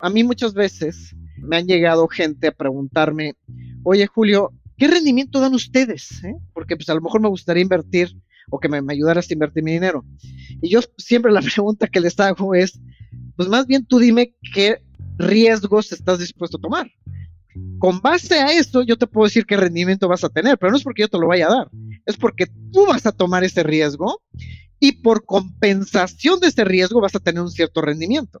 A mí muchas veces me han llegado gente a preguntarme, oye Julio, ¿qué rendimiento dan ustedes? eh? Porque pues a lo mejor me gustaría invertir o que me, me ayudaras a invertir mi dinero. Y yo siempre la pregunta que les hago es, pues más bien tú dime qué riesgos estás dispuesto a tomar. Con base a eso, yo te puedo decir qué rendimiento vas a tener, pero no es porque yo te lo vaya a dar, es porque tú vas a tomar ese riesgo y por compensación de ese riesgo vas a tener un cierto rendimiento.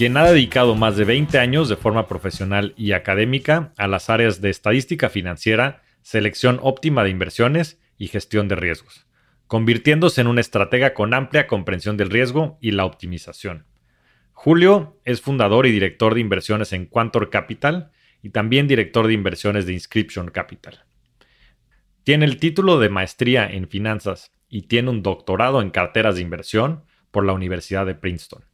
quien ha dedicado más de 20 años de forma profesional y académica a las áreas de estadística financiera, selección óptima de inversiones y gestión de riesgos, convirtiéndose en un estratega con amplia comprensión del riesgo y la optimización. Julio es fundador y director de inversiones en Quantor Capital y también director de inversiones de Inscription Capital. Tiene el título de maestría en finanzas y tiene un doctorado en carteras de inversión por la Universidad de Princeton.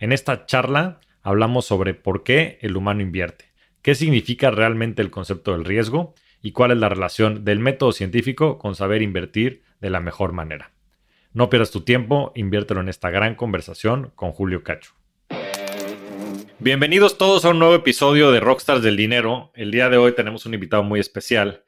En esta charla hablamos sobre por qué el humano invierte, qué significa realmente el concepto del riesgo y cuál es la relación del método científico con saber invertir de la mejor manera. No pierdas tu tiempo, inviértelo en esta gran conversación con Julio Cacho. Bienvenidos todos a un nuevo episodio de Rockstars del Dinero. El día de hoy tenemos un invitado muy especial.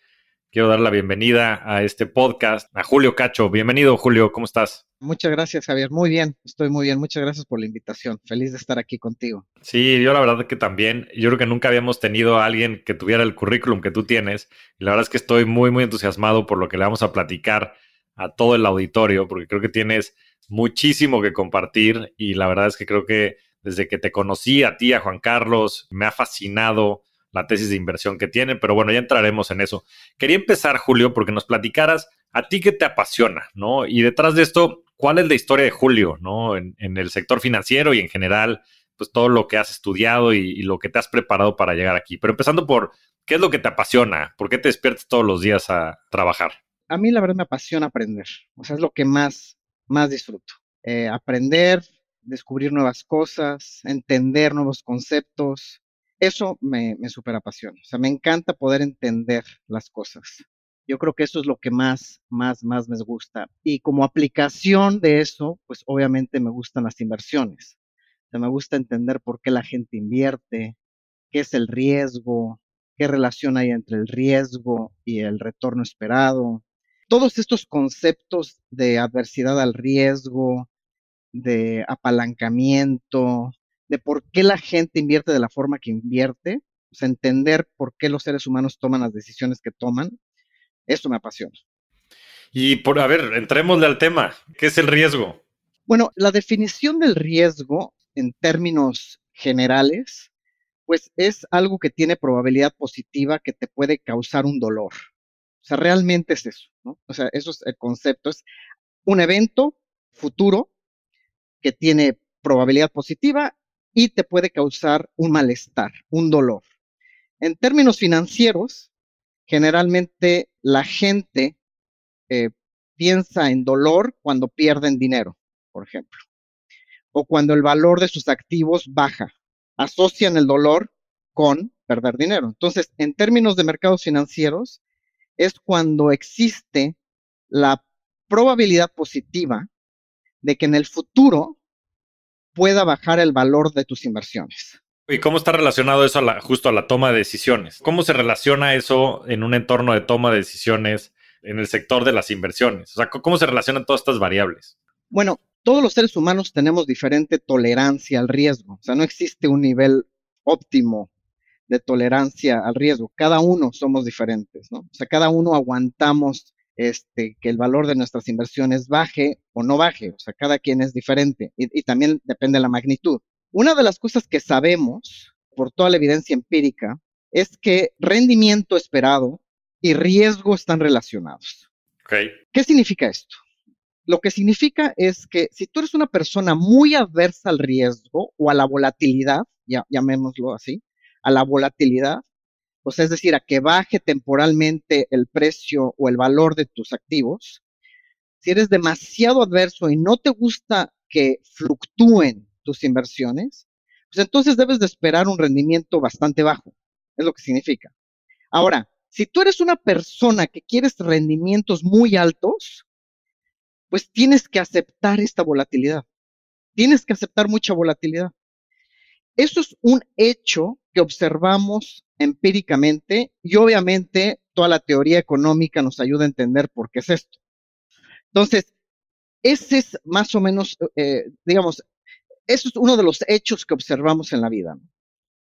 Quiero dar la bienvenida a este podcast a Julio Cacho. Bienvenido, Julio, ¿cómo estás? Muchas gracias, Javier. Muy bien, estoy muy bien. Muchas gracias por la invitación. Feliz de estar aquí contigo. Sí, yo la verdad que también. Yo creo que nunca habíamos tenido a alguien que tuviera el currículum que tú tienes. Y la verdad es que estoy muy, muy entusiasmado por lo que le vamos a platicar a todo el auditorio, porque creo que tienes muchísimo que compartir. Y la verdad es que creo que desde que te conocí a ti, a Juan Carlos, me ha fascinado la tesis de inversión que tiene, pero bueno, ya entraremos en eso. Quería empezar, Julio, porque nos platicaras a ti qué te apasiona, ¿no? Y detrás de esto, ¿cuál es la historia de Julio, ¿no? En, el sector financiero y en general, pues todo lo que has estudiado y, y, lo que te has preparado para llegar aquí. Pero empezando por, ¿qué es lo que te apasiona? ¿Por qué te despiertas todos los días a trabajar? A mí la verdad me apasiona aprender, o sea, es lo que más, más disfruto. Eh, aprender, descubrir nuevas cosas, entender nuevos conceptos, eso me, me súper apasiona. O sea, me encanta poder entender las cosas. Yo creo que eso es lo que más, más, más me gusta. Y como aplicación de eso, pues obviamente me gustan las inversiones. O sea, me gusta entender por qué la gente invierte, qué es el riesgo, qué relación hay entre el riesgo y el retorno esperado. Todos estos conceptos de adversidad al riesgo, de apalancamiento, de por qué la gente invierte de la forma que invierte, o sea, entender por qué los seres humanos toman las decisiones que toman, esto me apasiona. Y por, a ver, entrémosle al tema. ¿Qué es el riesgo? Bueno, la definición del riesgo en términos generales, pues es algo que tiene probabilidad positiva que te puede causar un dolor. O sea, realmente es eso, ¿no? O sea, eso es el concepto. Es un evento futuro que tiene probabilidad positiva y te puede causar un malestar, un dolor. En términos financieros, generalmente la gente eh, piensa en dolor cuando pierden dinero, por ejemplo, o cuando el valor de sus activos baja. Asocian el dolor con perder dinero. Entonces, en términos de mercados financieros, es cuando existe la probabilidad positiva de que en el futuro pueda bajar el valor de tus inversiones. ¿Y cómo está relacionado eso a la, justo a la toma de decisiones? ¿Cómo se relaciona eso en un entorno de toma de decisiones en el sector de las inversiones? O sea, ¿cómo se relacionan todas estas variables? Bueno, todos los seres humanos tenemos diferente tolerancia al riesgo. O sea, no existe un nivel óptimo de tolerancia al riesgo. Cada uno somos diferentes, ¿no? O sea, cada uno aguantamos este, que el valor de nuestras inversiones baje o no baje. O sea, cada quien es diferente y, y también depende de la magnitud. Una de las cosas que sabemos por toda la evidencia empírica es que rendimiento esperado y riesgo están relacionados. Okay. ¿Qué significa esto? Lo que significa es que si tú eres una persona muy adversa al riesgo o a la volatilidad, ya, llamémoslo así, a la volatilidad, pues es decir, a que baje temporalmente el precio o el valor de tus activos, si eres demasiado adverso y no te gusta que fluctúen tus inversiones, pues entonces debes de esperar un rendimiento bastante bajo. Es lo que significa. Ahora, si tú eres una persona que quieres rendimientos muy altos, pues tienes que aceptar esta volatilidad. Tienes que aceptar mucha volatilidad. Eso es un hecho que observamos empíricamente y obviamente toda la teoría económica nos ayuda a entender por qué es esto. Entonces, ese es más o menos, eh, digamos, eso es uno de los hechos que observamos en la vida.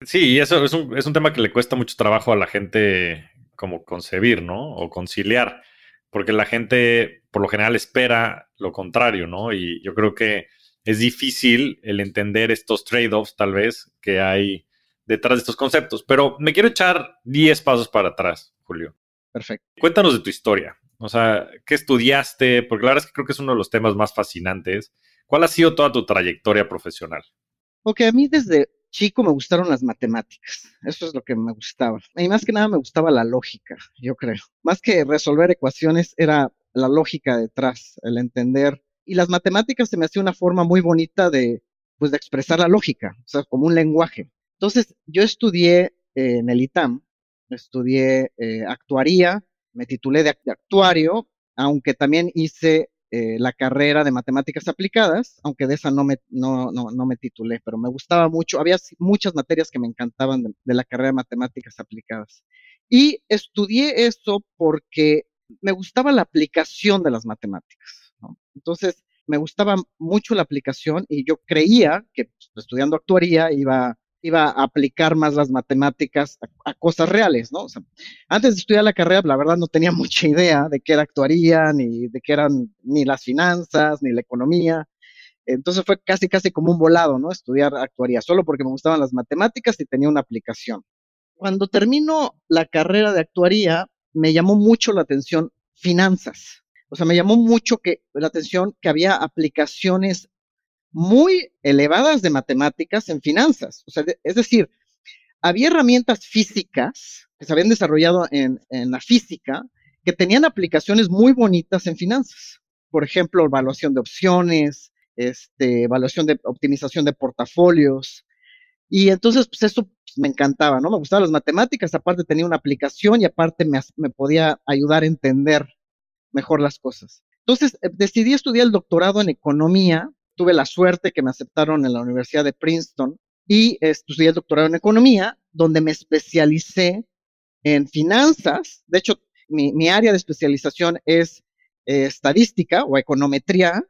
Sí, y eso es un, es un tema que le cuesta mucho trabajo a la gente como concebir, ¿no? O conciliar, porque la gente por lo general espera lo contrario, ¿no? Y yo creo que es difícil el entender estos trade-offs tal vez que hay detrás de estos conceptos. Pero me quiero echar 10 pasos para atrás, Julio. Perfecto. Cuéntanos de tu historia. O sea, ¿qué estudiaste? Porque la verdad es que creo que es uno de los temas más fascinantes. ¿Cuál ha sido toda tu trayectoria profesional? Ok, a mí desde chico me gustaron las matemáticas. Eso es lo que me gustaba. Y más que nada me gustaba la lógica, yo creo. Más que resolver ecuaciones era la lógica detrás, el entender. Y las matemáticas se me hacía una forma muy bonita de, pues, de expresar la lógica, o sea, como un lenguaje. Entonces, yo estudié eh, en el ITAM, estudié eh, actuaría, me titulé de, actuario, aunque también hice eh, la carrera de matemáticas aplicadas, aunque de esa no me, no, no, no me titulé, pero me gustaba mucho, había muchas materias que me encantaban de, de la carrera de matemáticas aplicadas. Y estudié eso porque me gustaba la aplicación de las matemáticas. ¿no? Entonces, me gustaba mucho la aplicación y yo creía que pues, estudiando actuaría iba iba a aplicar más las matemáticas a, cosas reales, ¿no? O sea, antes de estudiar la carrera, la verdad no tenía mucha idea de qué era actuaría, ni de qué eran ni las finanzas, ni la economía. Entonces fue casi, casi como un volado, ¿no? Estudiar actuaría, solo porque me gustaban las matemáticas y tenía una aplicación. Cuando termino la carrera de actuaría, me llamó mucho la atención finanzas. O sea, me llamó mucho que, la atención que había aplicaciones muy elevadas de matemáticas en finanzas. O sea, es decir, había herramientas físicas que se habían desarrollado en, en, la física que tenían aplicaciones muy bonitas en finanzas. Por ejemplo, evaluación de opciones, este, evaluación de optimización de portafolios. Y entonces, pues eso pues, me encantaba, ¿no? Me gustaban las matemáticas, aparte tenía una aplicación y aparte me, me podía ayudar a entender mejor las cosas. Entonces, eh, decidí estudiar el doctorado en economía tuve la suerte que me aceptaron en la Universidad de Princeton y estudié el doctorado en economía, donde me especialicé en finanzas. De hecho, mi, área de especialización es eh, estadística o econometría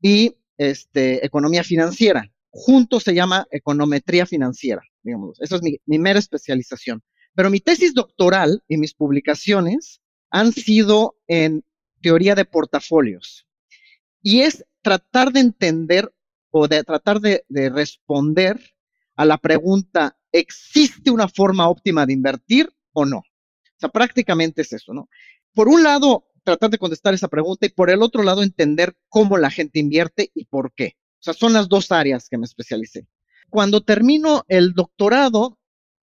y este, economía financiera. Junto se llama econometría financiera, digamos. Esa es mi mera especialización. Pero mi tesis doctoral y mis publicaciones han sido en teoría de portafolios. Y es tratar de entender o de tratar de, de responder a la pregunta, ¿existe una forma óptima de invertir o no? O sea, prácticamente es eso, ¿no? Por un lado, tratar de contestar esa pregunta y por el otro lado, entender cómo la gente invierte y por qué. O sea, son las dos áreas que me especialicé. Cuando termino el doctorado,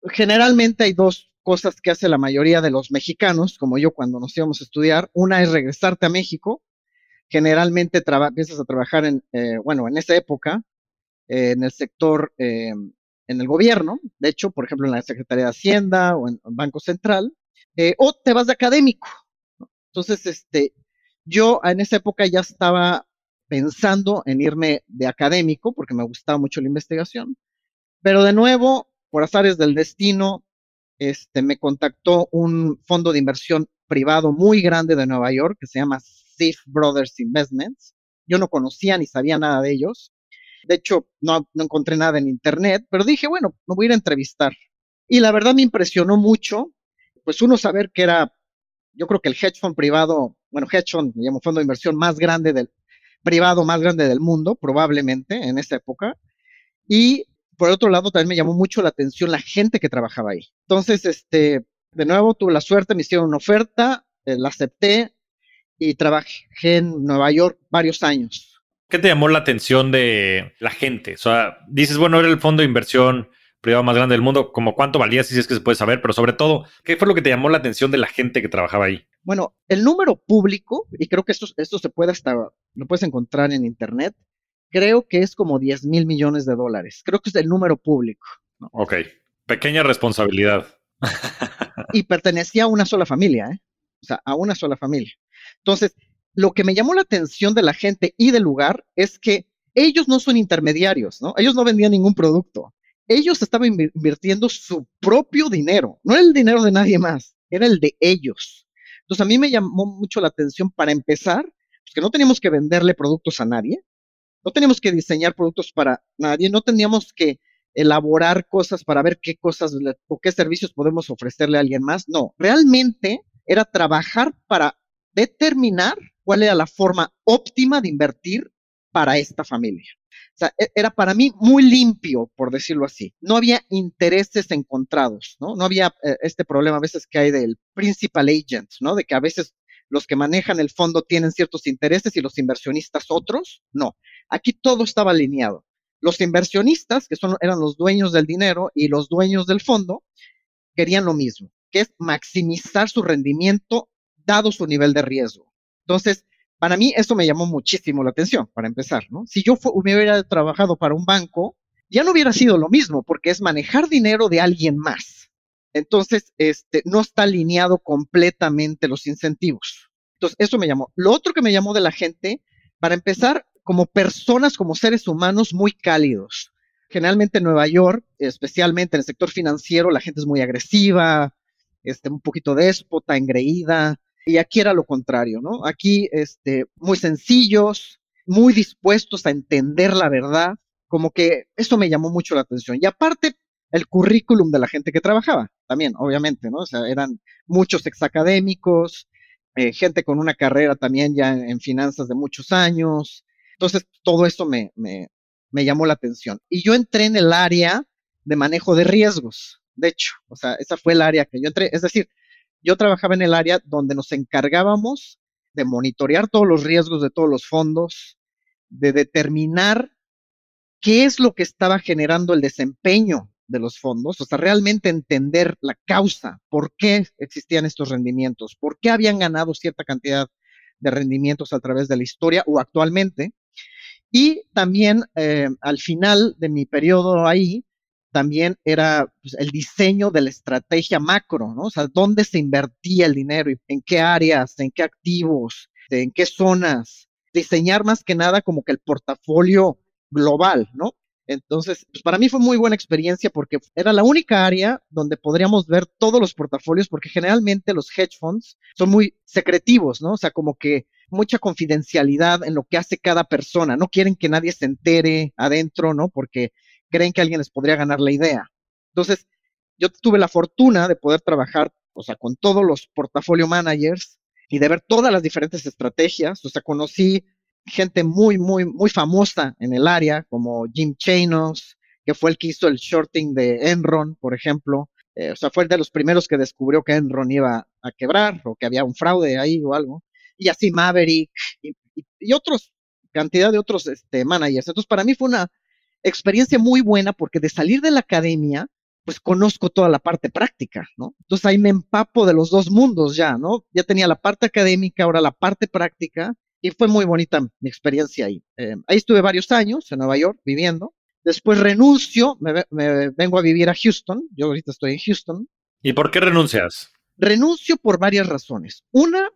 generalmente hay dos cosas que hace la mayoría de los mexicanos, como yo cuando nos íbamos a estudiar. Una es regresarte a México generalmente empiezas a trabajar en, eh, bueno, en esa época, eh, en el sector, eh, en el gobierno, de hecho, por ejemplo, en la Secretaría de Hacienda o en, en Banco Central, eh, o te vas de académico. Entonces, este, yo en esa época ya estaba pensando en irme de académico porque me gustaba mucho la investigación, pero de nuevo, por azares del destino, este, me contactó un fondo de inversión privado muy grande de Nueva York que se llama Safe Brothers Investments. Yo no conocía ni sabía nada de ellos. De hecho, no, no encontré nada en internet, pero dije, bueno, me voy a entrevistar. Y la verdad me impresionó mucho, pues uno saber que era, yo creo que el hedge fund privado, bueno, hedge fund, llamo fondo de inversión más grande del, privado más grande del mundo, probablemente en esa época. Y por otro lado, también me llamó mucho la atención la gente que trabajaba ahí. Entonces, este, de nuevo, tuve la suerte, me hicieron una oferta, eh, la acepté, y trabajé en Nueva York varios años. ¿Qué te llamó la atención de la gente? O sea, dices, bueno, era el fondo de inversión privado más grande del mundo, como cuánto valía, si es que se puede saber, pero sobre todo, ¿qué fue lo que te llamó la atención de la gente que trabajaba ahí? Bueno, el número público, y creo que esto, esto se puede hasta, lo puedes encontrar en internet, creo que es como 10 mil millones de dólares. Creo que es el número público. Ok, pequeña responsabilidad. y pertenecía a una sola familia, ¿eh? O sea, a una sola familia. Entonces, lo que me llamó la atención de la gente y del lugar es que ellos no son intermediarios, ¿no? Ellos no vendían ningún producto. Ellos estaban invirtiendo su propio dinero, no el dinero de nadie más, era el de ellos. Entonces, a mí me llamó mucho la atención para empezar, pues, que no teníamos que venderle productos a nadie, no teníamos que diseñar productos para nadie, no teníamos que elaborar cosas para ver qué cosas o qué servicios podemos ofrecerle a alguien más. No, realmente era trabajar para determinar cuál era la forma óptima de invertir para esta familia. O sea, e, era para mí muy limpio, por decirlo así. No había intereses encontrados, ¿no? No había eh, este problema a veces que hay del principal agent, ¿no? De que a veces los que manejan el fondo tienen ciertos intereses y los inversionistas otros. No, aquí todo estaba alineado. Los inversionistas, que son, eran los dueños del dinero y los dueños del fondo, querían lo mismo, que es maximizar su rendimiento dado su nivel de riesgo. Entonces, para mí eso me llamó muchísimo la atención, para empezar, ¿no? Si yo hubiera trabajado para un banco, ya no hubiera sido lo mismo, porque es manejar dinero de alguien más. Entonces, este, no está alineado completamente los incentivos. Entonces, eso me llamó. Lo otro que me llamó de la gente, para empezar, como personas, como seres humanos muy cálidos. Generalmente en Nueva York, especialmente en el sector financiero, la gente es muy agresiva, este, un poquito déspota, engreída, y aquí era lo contrario, ¿no? Aquí, este, muy sencillos, muy dispuestos a entender la verdad, como que eso me llamó mucho la atención. Y aparte, el currículum de la gente que trabajaba, también, obviamente, ¿no? O sea, eran muchos exacadémicos, eh, gente con una carrera también ya en, finanzas de muchos años. Entonces, todo eso me, me, me llamó la atención. Y yo entré en el área de manejo de riesgos, de hecho, o sea, esa fue el área que yo entré. Es decir, yo trabajaba en el área donde nos encargábamos de monitorear todos los riesgos de todos los fondos, de determinar qué es lo que estaba generando el desempeño de los fondos, o sea, realmente entender la causa, por qué existían estos rendimientos, por qué habían ganado cierta cantidad de rendimientos a través de la historia o actualmente. Y también eh, al final de mi periodo ahí, también era pues, el diseño de la estrategia macro, ¿no? O sea, dónde se invertía el dinero, y en qué áreas, en qué activos, en qué zonas. Diseñar más que nada como que el portafolio global, ¿no? Entonces, pues para mí fue muy buena experiencia porque era la única área donde podríamos ver todos los portafolios, porque generalmente los hedge funds son muy secretivos, ¿no? O sea, como que mucha confidencialidad en lo que hace cada persona. No quieren que nadie se entere adentro, ¿no? Porque creen que alguien les podría ganar la idea. Entonces, yo tuve la fortuna de poder trabajar, o sea, con todos los portafolio managers y de ver todas las diferentes estrategias. O sea, conocí gente muy, muy, muy famosa en el área, como Jim Chanos, que fue el que hizo el shorting de Enron, por ejemplo. Eh, o sea, fue el de los primeros que descubrió que Enron iba a quebrar o que había un fraude ahí o algo. Y así Maverick y, otros, cantidad de otros este, managers. Entonces, para mí fue una experiencia muy buena porque de salir de la academia, pues conozco toda la parte práctica, ¿no? Entonces ahí me empapo de los dos mundos ya, ¿no? Ya tenía la parte académica, ahora la parte práctica, y fue muy bonita mi experiencia ahí. Eh, ahí estuve varios años en Nueva York viviendo. Después renuncio, me, me, vengo a vivir a Houston. Yo ahorita estoy en Houston. ¿Y por qué renuncias? Renuncio por varias razones. Una,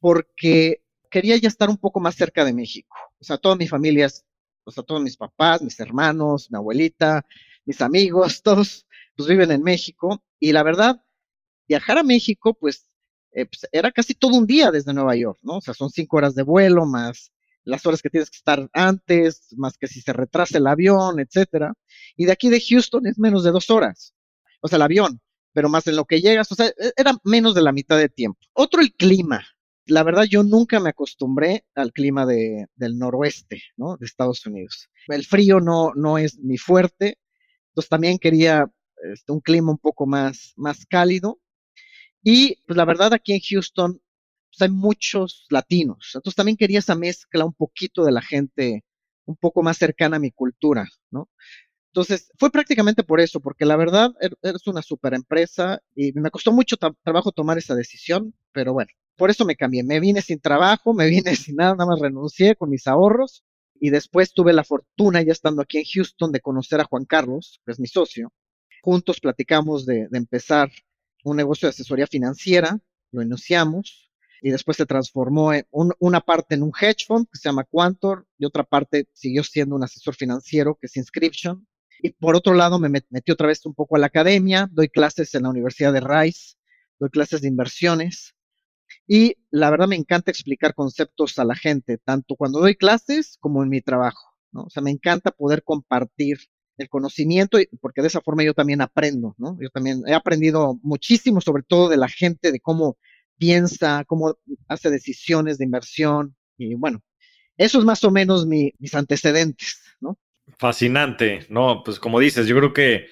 porque quería ya estar un poco más cerca de México. O sea, toda mi familia es o sea, todos mis papás, mis hermanos, mi abuelita, mis amigos, todos pues viven en México y la verdad, viajar a México pues, eh, pues, era casi todo un día desde Nueva York, ¿no? O sea, son cinco horas de vuelo más las horas que tienes que estar antes, más que si se retrasa el avión, etcétera. Y de aquí de Houston es menos de dos horas. O sea, el avión, pero más en lo que llegas, o sea, e, era menos de la mitad de tiempo. Otro, el clima la verdad yo nunca me acostumbré al clima de, del noroeste, ¿no? De Estados Unidos. El frío no, no es mi fuerte, entonces también quería este, un clima un poco más, más cálido. Y pues la verdad aquí en Houston pues, hay muchos latinos, entonces también quería esa mezcla un poquito de la gente un poco más cercana a mi cultura, ¿no? Entonces, fue prácticamente por eso, porque la verdad er, eres una super empresa y me costó mucho trabajo tomar esa decisión, pero bueno, por eso me cambié. Me vine sin trabajo, me vine sin nada, nada más renuncié con mis ahorros y después tuve la fortuna, ya estando aquí en Houston, de conocer a Juan Carlos, que es mi socio. Juntos platicamos de, empezar un negocio de asesoría financiera, lo iniciamos y después se transformó en una parte en un hedge fund que se llama Quantor y otra parte siguió siendo un asesor financiero que es Inscription y por otro lado, me metí otra vez un poco a la academia, doy clases en la Universidad de Rice, doy clases de inversiones. Y la verdad me encanta explicar conceptos a la gente, tanto cuando doy clases como en mi trabajo. ¿no? O sea, me encanta poder compartir el conocimiento, porque de esa forma yo también aprendo, ¿no? Yo también he aprendido muchísimo, sobre todo de la gente, de cómo piensa, cómo hace decisiones de inversión. Y bueno, eso es más o menos mis antecedentes, ¿no? Fascinante, ¿no? Pues como dices, yo creo que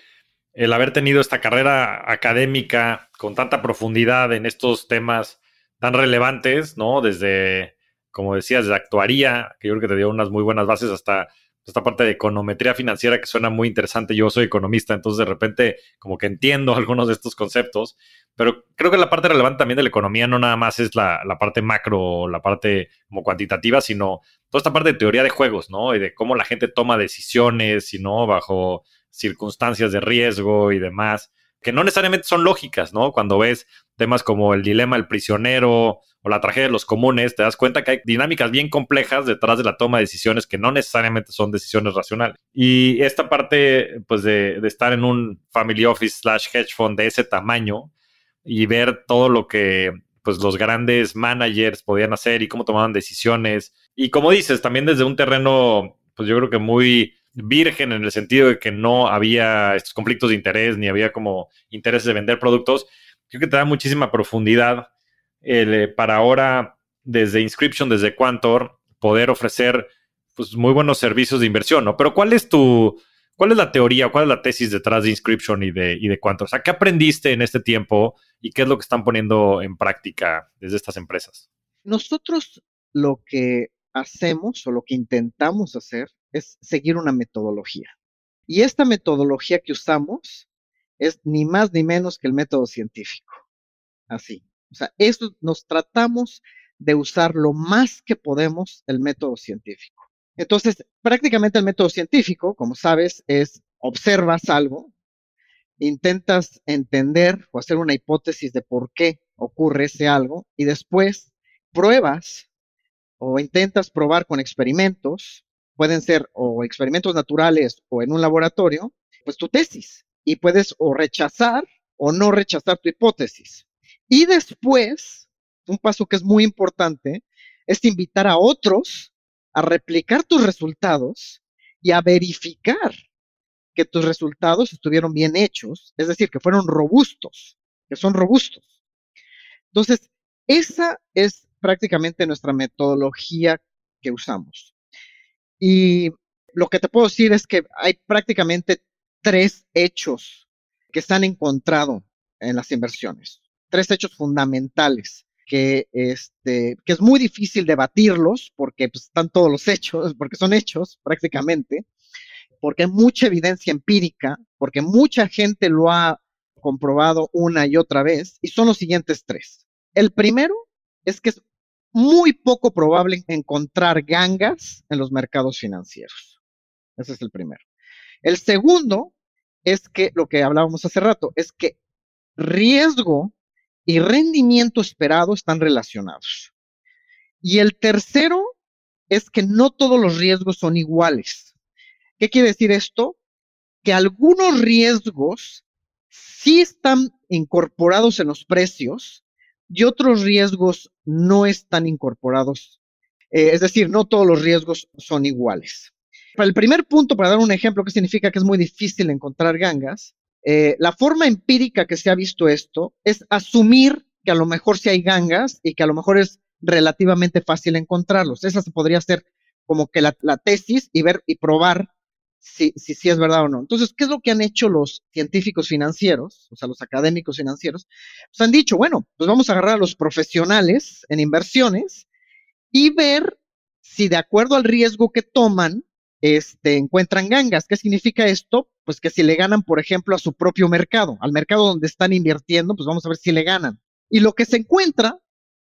el haber tenido esta carrera académica con tanta profundidad en estos temas tan relevantes, ¿no? Desde, como decías, de actuaría, que yo creo que te dio unas muy buenas bases hasta esta parte de econometría financiera que suena muy interesante. Yo soy economista, entonces de repente como que entiendo algunos de estos conceptos, pero creo que la parte relevante también de la economía no nada más es la, parte macro, la parte como cuantitativa, sino toda esta parte de teoría de juegos, ¿no? Y de cómo la gente toma decisiones, y no bajo circunstancias de riesgo y demás, que no necesariamente son lógicas, ¿no? Cuando ves temas como el dilema del prisionero o la tragedia de los comunes, te das cuenta que hay dinámicas bien complejas detrás de la toma de decisiones que no necesariamente son decisiones racionales. Y esta parte, pues, de, de estar en un family office slash hedge fund de ese tamaño y ver todo lo que pues los grandes managers podían hacer y cómo tomaban decisiones. Y como dices, también desde un terreno, pues yo creo que muy virgen en el sentido de que no había estos conflictos de interés ni había como intereses de vender productos, creo que te da muchísima profundidad eh, para ahora desde Inscription, desde Quantor, poder ofrecer pues, muy buenos servicios de inversión, ¿no? Pero ¿cuál es tu, cuál es la teoría, cuál es la tesis detrás de Inscription y de, y de Quantor? O sea, ¿qué aprendiste en este tiempo y qué es lo que están poniendo en práctica desde estas empresas? Nosotros lo que hacemos o lo que intentamos hacer es seguir una metodología. Y esta metodología que usamos es ni más ni menos que el método científico. Así. O sea, eso nos tratamos de usar lo más que podemos el método científico. Entonces, prácticamente el método científico, como sabes, es observas algo, intentas entender o hacer una hipótesis de por qué ocurre ese algo y después pruebas o intentas probar con experimentos, pueden ser o experimentos naturales o en un laboratorio, pues tu tesis y puedes o rechazar o no rechazar tu hipótesis. Y después, un paso que es muy importante, es invitar a otros a replicar tus resultados y a verificar que tus resultados estuvieron bien hechos, es decir, que fueron robustos, que son robustos. Entonces, esa es prácticamente nuestra metodología que usamos. Y lo que te puedo decir es que hay prácticamente tres hechos que se han encontrado en las inversiones, tres hechos fundamentales que, este, que es muy difícil debatirlos porque pues, están todos los hechos, porque son hechos prácticamente, porque hay mucha evidencia empírica, porque mucha gente lo ha comprobado una y otra vez, y son los siguientes tres. El primero es que es muy poco probable encontrar gangas en los mercados financieros. Ese es el primero. El segundo es que lo que hablábamos hace rato, es que riesgo y rendimiento esperado están relacionados. Y el tercero es que no todos los riesgos son iguales. ¿Qué quiere decir esto? Que algunos riesgos sí están incorporados en los precios y otros riesgos no están incorporados. Eh, es decir, no todos los riesgos son iguales. Para el primer punto, para dar un ejemplo, que significa que es muy difícil encontrar gangas, eh, la forma empírica que se ha visto esto es asumir que a lo mejor sí hay gangas y que a lo mejor es relativamente fácil encontrarlos. Esa podría ser como que la, tesis y ver y probar si, si, es verdad o no. Entonces, ¿qué es lo que han hecho los científicos financieros, o sea, los académicos financieros? Pues han dicho, bueno, pues vamos a agarrar a los profesionales en inversiones y ver si de acuerdo al riesgo que toman, este, encuentran gangas. ¿Qué significa esto? Pues que si le ganan, por ejemplo, a su propio mercado, al mercado donde están invirtiendo, pues vamos a ver si le ganan. Y lo que se encuentra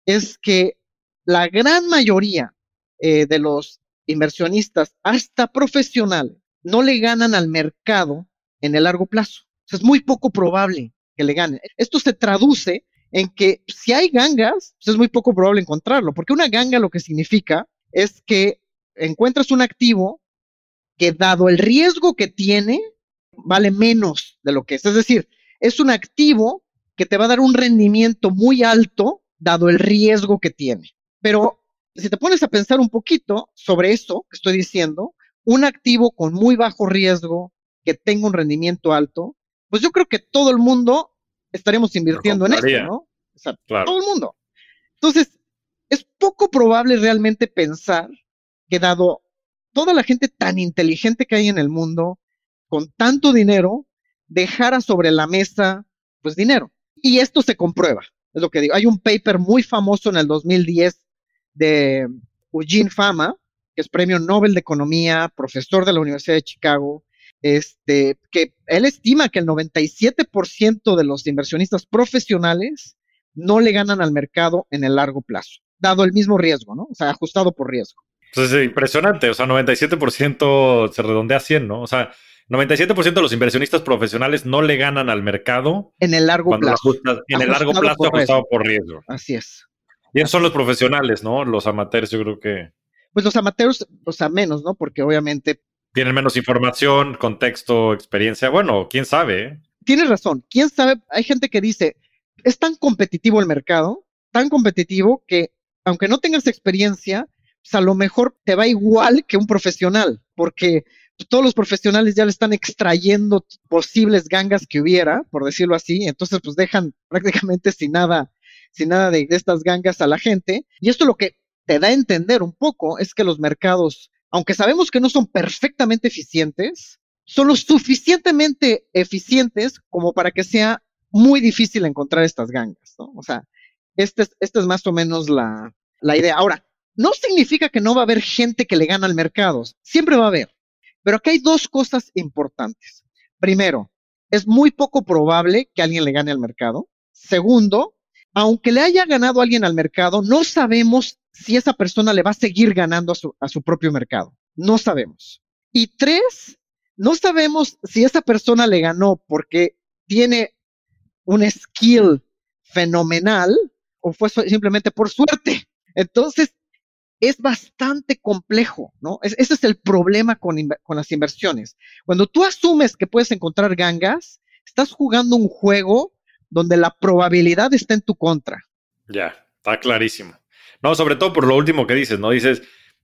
es que la gran mayoría eh, de los inversionistas, hasta profesionales, no le ganan al mercado en el largo plazo. es muy poco probable que le ganen. Esto se traduce en que si hay gangas, pues es muy poco probable encontrarlo, porque una ganga lo que significa es que encuentras un activo que dado el riesgo que tiene, vale menos de lo que es. Es decir, es un activo que te va a dar un rendimiento muy alto dado el riesgo que tiene. Pero si te pones a pensar un poquito sobre eso que estoy diciendo, un activo con muy bajo riesgo que tenga un rendimiento alto, pues yo creo que todo el mundo estaremos invirtiendo en esto, ¿no? O sea, todo el mundo. Entonces, es poco probable realmente pensar que dado toda la gente tan inteligente que hay en el mundo, con tanto dinero, dejara sobre la mesa, pues dinero. Y esto se comprueba, es lo que digo. Hay un paper muy famoso en el 2010 de Eugene Fama, que es premio Nobel de Economía, profesor de la Universidad de Chicago, este, que él estima que el 97% de los inversionistas profesionales no le ganan al mercado en el largo plazo, dado el mismo riesgo, ¿no? O sea, ajustado por riesgo. Entonces, impresionante, o sea, 97% se redondea a 100, ¿no? O sea, 97% de los inversionistas profesionales no le ganan al mercado en el largo plazo. en el largo plazo ajustado por riesgo. Así es. Y esos son los profesionales, ¿no? Los amateurs, yo creo que. Pues los amateurs, o sea, menos, ¿no? Porque obviamente. Tienen menos información, contexto, experiencia. Bueno, quién sabe. ¿eh? Tienes razón. Quién sabe. Hay gente que dice, es tan competitivo el mercado, tan competitivo que aunque no tengas experiencia, pues a lo mejor te va igual que un profesional, porque todos los profesionales ya le están extrayendo posibles gangas que hubiera, por decirlo así, entonces pues dejan prácticamente sin nada, sin nada de, estas gangas a la gente. Y esto lo que te da a entender un poco es que los mercados, aunque sabemos que no son perfectamente eficientes, son lo suficientemente eficientes como para que sea muy difícil encontrar estas gangas, ¿no? O sea, esta es, más o menos la idea. Ahora, no significa que no va a haber gente que le gana al mercado, siempre va a haber. Pero aquí hay dos cosas importantes. Primero, es muy poco probable que alguien le gane al mercado. Segundo, aunque le haya ganado alguien al mercado, no sabemos si esa persona le va a seguir ganando a su, a su propio mercado. No sabemos. Y tres, no sabemos si esa persona le ganó porque tiene un skill fenomenal o fue simplemente por suerte. Entonces, es bastante complejo, ¿no? ese es el problema con, las inversiones. Cuando tú asumes que puedes encontrar gangas, estás jugando un juego donde la probabilidad está en tu contra. Ya, está clarísimo. No, sobre todo por lo último que dices, ¿no? Dices,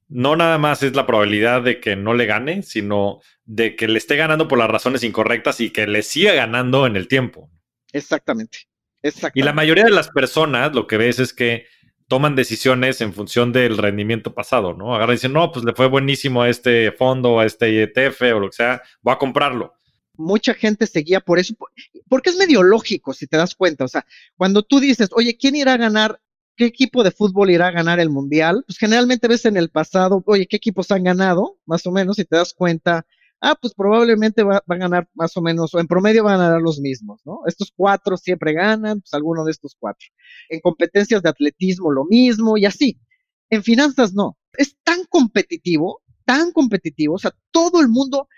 no nada más es la probabilidad de que no le gane, sino de que le esté ganando por las razones incorrectas y que le siga ganando en el tiempo. Exactamente. Exactamente. Y la mayoría de las personas lo que ves es que toman decisiones en función del rendimiento pasado, ¿no? Agarran y dicen, no, pues le fue buenísimo a este fondo, a este ETF o lo que sea, voy a comprarlo. Mucha gente seguía por eso, porque es medio lógico, si te das cuenta. O sea, cuando tú dices, oye, ¿quién irá a ganar? ¿Qué equipo de fútbol irá a ganar el mundial? Pues generalmente ves en el pasado, oye, ¿qué equipos han ganado? Más o menos, si te das cuenta, ah, pues probablemente va, a ganar más o menos, o en promedio van a ganar los mismos, ¿no? Estos cuatro siempre ganan, pues alguno de estos cuatro. En competencias de atletismo lo mismo y así. En finanzas no. Es tan competitivo, tan competitivo, o sea, todo el mundo,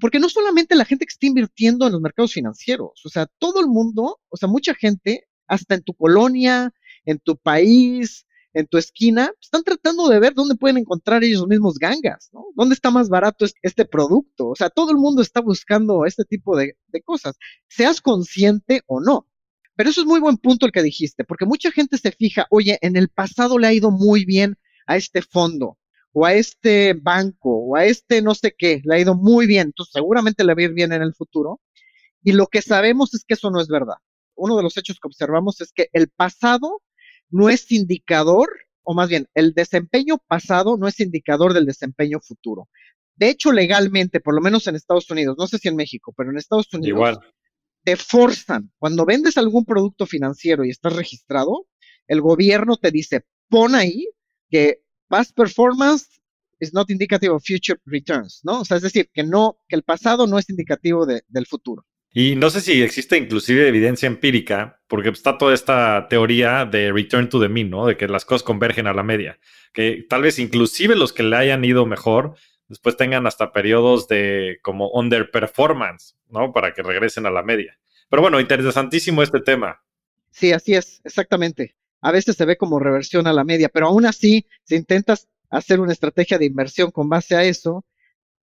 porque no solamente la gente que está invirtiendo en los mercados financieros, o sea, todo el mundo, o sea, mucha gente, hasta en tu colonia, en tu país, en tu esquina, están tratando de ver dónde pueden encontrar ellos mismos gangas, ¿no? ¿Dónde está más barato este producto? O sea, todo el mundo está buscando este tipo de, cosas, seas consciente o no. Pero eso es muy buen punto el que dijiste, porque mucha gente se fija, oye, en el pasado le ha ido muy bien a este fondo, o a este banco, o a este no sé qué, le ha ido muy bien, entonces seguramente le va a ir bien en el futuro. Y lo que sabemos es que eso no es verdad. Uno de los hechos que observamos es que el pasado no es indicador, o más bien, el desempeño pasado no es indicador del desempeño futuro. De hecho, legalmente, por lo menos en Estados Unidos, no sé si en México, pero en Estados Unidos, te forzan, cuando vendes algún producto financiero y estás registrado, el gobierno te dice, pon ahí que past performance is not indicative of future returns, ¿no? O sea, es decir, que no, que el pasado no es indicativo del futuro. Y no sé si existe inclusive evidencia empírica, porque está toda esta teoría de return to the mean, ¿no? De que las cosas convergen a la media. Que tal vez inclusive los que le hayan ido mejor después tengan hasta periodos de como underperformance, ¿no? Para que regresen a la media. Pero bueno, interesantísimo este tema. Sí, así es, exactamente. A veces se ve como reversión a la media, pero aún así, si intentas hacer una estrategia de inversión con base a eso,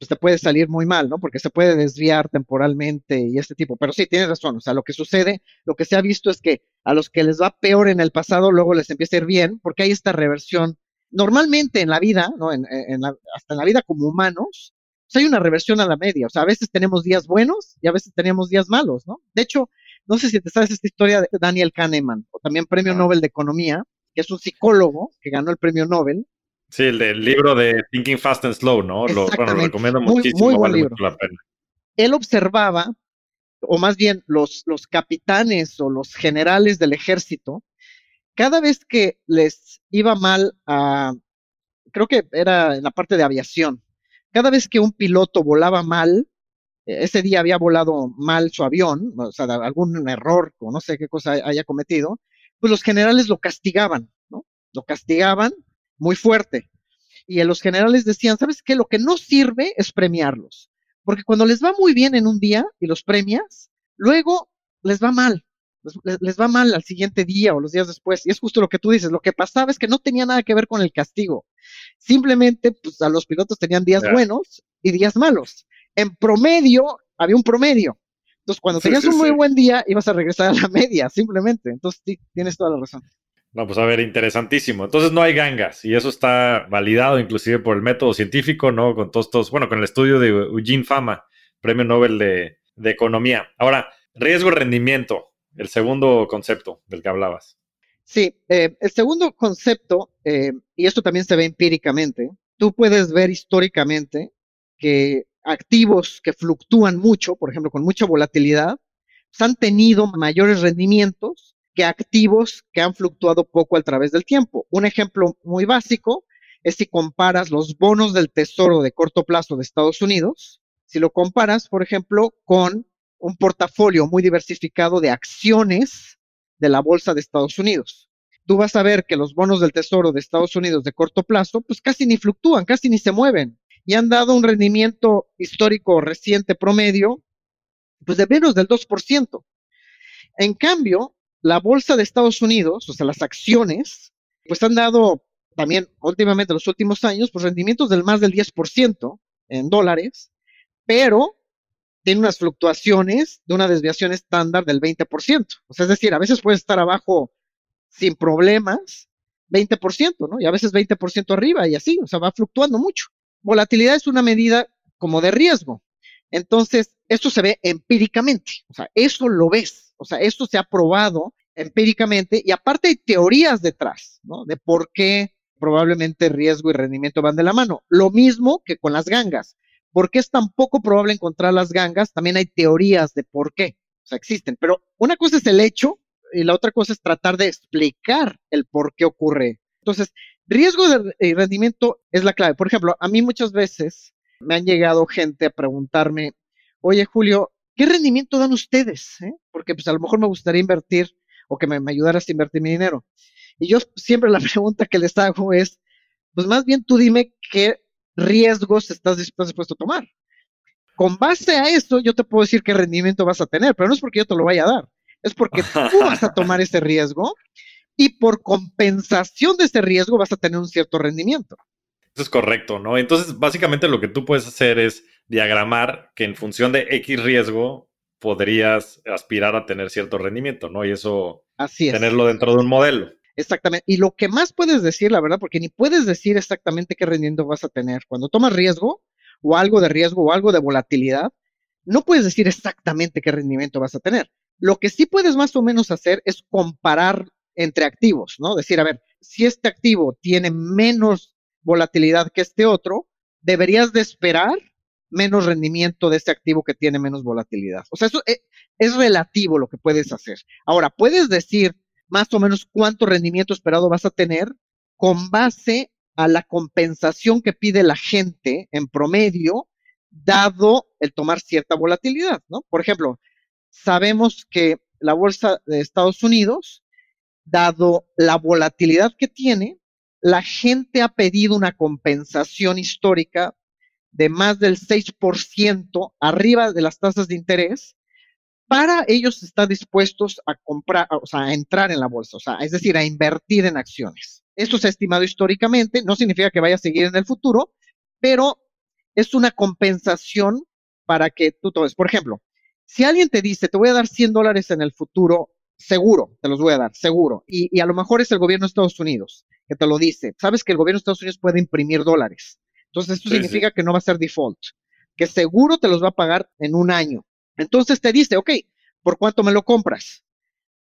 pues te puede salir muy mal, ¿no? Porque se puede desviar temporalmente y este tipo. Pero sí, tienes razón. O sea, lo que sucede, lo que se ha visto es que a los que les va peor en el pasado, luego les empieza a ir bien, porque hay esta reversión. Normalmente en la vida, ¿no? En, hasta en la vida como humanos, pues hay una reversión a la media. O sea, a veces tenemos días buenos y a veces tenemos días malos, ¿no? De hecho, no sé si te sabes esta historia de Daniel Kahneman, o también premio Nobel de Economía, que es un psicólogo que ganó el premio Nobel, Sí, el del libro de Thinking Fast and Slow, ¿no? Lo, recomiendo muchísimo, vale mucho la pena. Él observaba, o más bien los, los capitanes o los generales del ejército, cada vez que les iba mal a, creo que era en la parte de aviación, cada vez que un piloto volaba mal, e, ese día había volado mal su avión, o sea, algún error o no sé qué cosa haya cometido, pues los generales lo castigaban, ¿no? Lo castigaban muy fuerte. Y en los generales decían, ¿sabes qué? Lo que no sirve es premiarlos. Porque cuando les va muy bien en un día y los premias, luego les va mal. Les, va mal al siguiente día o los días después. Y es justo lo que tú dices. Lo que pasaba es que no tenía nada que ver con el castigo. Simplemente, pues a los pilotos tenían días buenos y días malos. En promedio, había un promedio. Entonces, cuando tenías un muy buen día, ibas a regresar a la media, simplemente. Entonces, tienes toda la razón. No, pues a ver, interesantísimo. Entonces no hay gangas y eso está validado inclusive por el método científico, ¿no? Con todos estos, bueno, con el estudio de Eugene Fama, Premio Nobel de, Economía. Ahora, riesgo-rendimiento, el segundo concepto del que hablabas. Sí, eh, el segundo concepto, eh, y esto también se ve empíricamente, tú puedes ver históricamente que activos que fluctúan mucho, por ejemplo, con mucha volatilidad, pues, han tenido mayores rendimientos que activos que han fluctuado poco a través del tiempo. Un ejemplo muy básico es si comparas los bonos del tesoro de corto plazo de Estados Unidos, si lo comparas, por ejemplo, con un portafolio muy diversificado de acciones de la bolsa de Estados Unidos. Tú vas a ver que los bonos del tesoro de Estados Unidos de corto plazo, pues casi ni fluctúan, casi ni se mueven y han dado un rendimiento histórico reciente promedio, pues de menos del 2%. En cambio, la bolsa de Estados Unidos, o sea, las acciones, pues han dado también últimamente, en los últimos años, pues rendimientos del más del 10% en dólares, pero tiene unas fluctuaciones de una desviación estándar del 20%. O sea, es decir, a veces puede estar abajo sin problemas, 20%, ¿no? Y a veces 20% arriba y así, o sea, va fluctuando mucho. Volatilidad es una medida como de riesgo. Entonces, esto se ve empíricamente, o sea, eso lo ves. O sea, esto se ha probado empíricamente y aparte hay teorías detrás, ¿no? De por qué probablemente riesgo y rendimiento van de la mano. Lo mismo que con las gangas. ¿Por qué es tan poco probable encontrar las gangas? También hay teorías de por qué. O sea, existen. Pero una cosa es el hecho y la otra cosa es tratar de explicar el por qué ocurre. Entonces, riesgo y rendimiento es la clave. Por ejemplo, a mí muchas veces me han llegado gente a preguntarme, oye Julio, ¿qué rendimiento dan ustedes? Eh? Porque pues a lo mejor me gustaría invertir o que me, ayudaras a invertir mi dinero. Y yo siempre la pregunta que les hago es, pues más bien tú dime qué riesgos estás dispuesto a tomar. Con base a eso, yo te puedo decir qué rendimiento vas a tener, pero no es porque yo te lo vaya a dar, es porque tú vas a tomar ese riesgo y por compensación de ese riesgo vas a tener un cierto rendimiento. Eso es correcto, ¿no? Entonces, básicamente lo que tú puedes hacer es diagramar que en función de X riesgo podrías aspirar a tener cierto rendimiento, ¿no? Y eso, Así tenerlo dentro de un modelo. Exactamente. Y lo que más puedes decir, la verdad, porque ni puedes decir exactamente qué rendimiento vas a tener. Cuando tomas riesgo o algo de riesgo o algo de volatilidad, no puedes decir exactamente qué rendimiento vas a tener. Lo que sí puedes más o menos hacer es comparar entre activos, ¿no? Decir, a ver, si este activo tiene menos volatilidad que este otro, deberías de esperar menos rendimiento de este activo que tiene menos volatilidad. O sea, eso es, es, relativo lo que puedes hacer. Ahora, puedes decir más o menos cuánto rendimiento esperado vas a tener con base a la compensación que pide la gente en promedio, dado el tomar cierta volatilidad, ¿no? Por ejemplo, sabemos que la bolsa de Estados Unidos, dado la volatilidad que tiene, la gente ha pedido una compensación histórica de más del 6% arriba de las tasas de interés para ellos estar dispuestos a comprar, o sea, a entrar en la bolsa, o sea, es decir, a invertir en acciones. Esto se ha estimado históricamente, no significa que vaya a seguir en el futuro, pero es una compensación para que tú tomes. Por ejemplo, si alguien te dice, te voy a dar 100 dólares en el futuro, seguro, te los voy a dar, seguro. Y, a lo mejor es el gobierno de Estados Unidos que te lo dice. Sabes que el gobierno de Estados Unidos puede imprimir dólares. Entonces, esto significa que no va a ser default, que seguro te los va a pagar en un año. Entonces te dice, ok, ¿por cuánto me lo compras?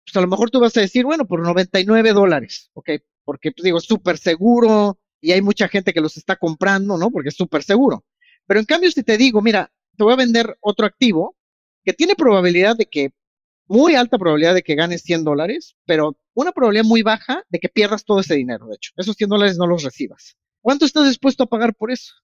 Pues a lo mejor tú vas a decir, bueno, por 99 dólares, ok, porque pues digo, es súper seguro y hay mucha gente que los está comprando, ¿no? Porque es súper seguro. Pero en cambio, si te digo, mira, te voy a vender otro activo que tiene probabilidad de que, muy alta probabilidad de que ganes 100 dólares, pero una probabilidad muy baja de que pierdas todo ese dinero, de hecho. Esos 100 dólares no los recibas. ¿Cuánto estás dispuesto a pagar por eso?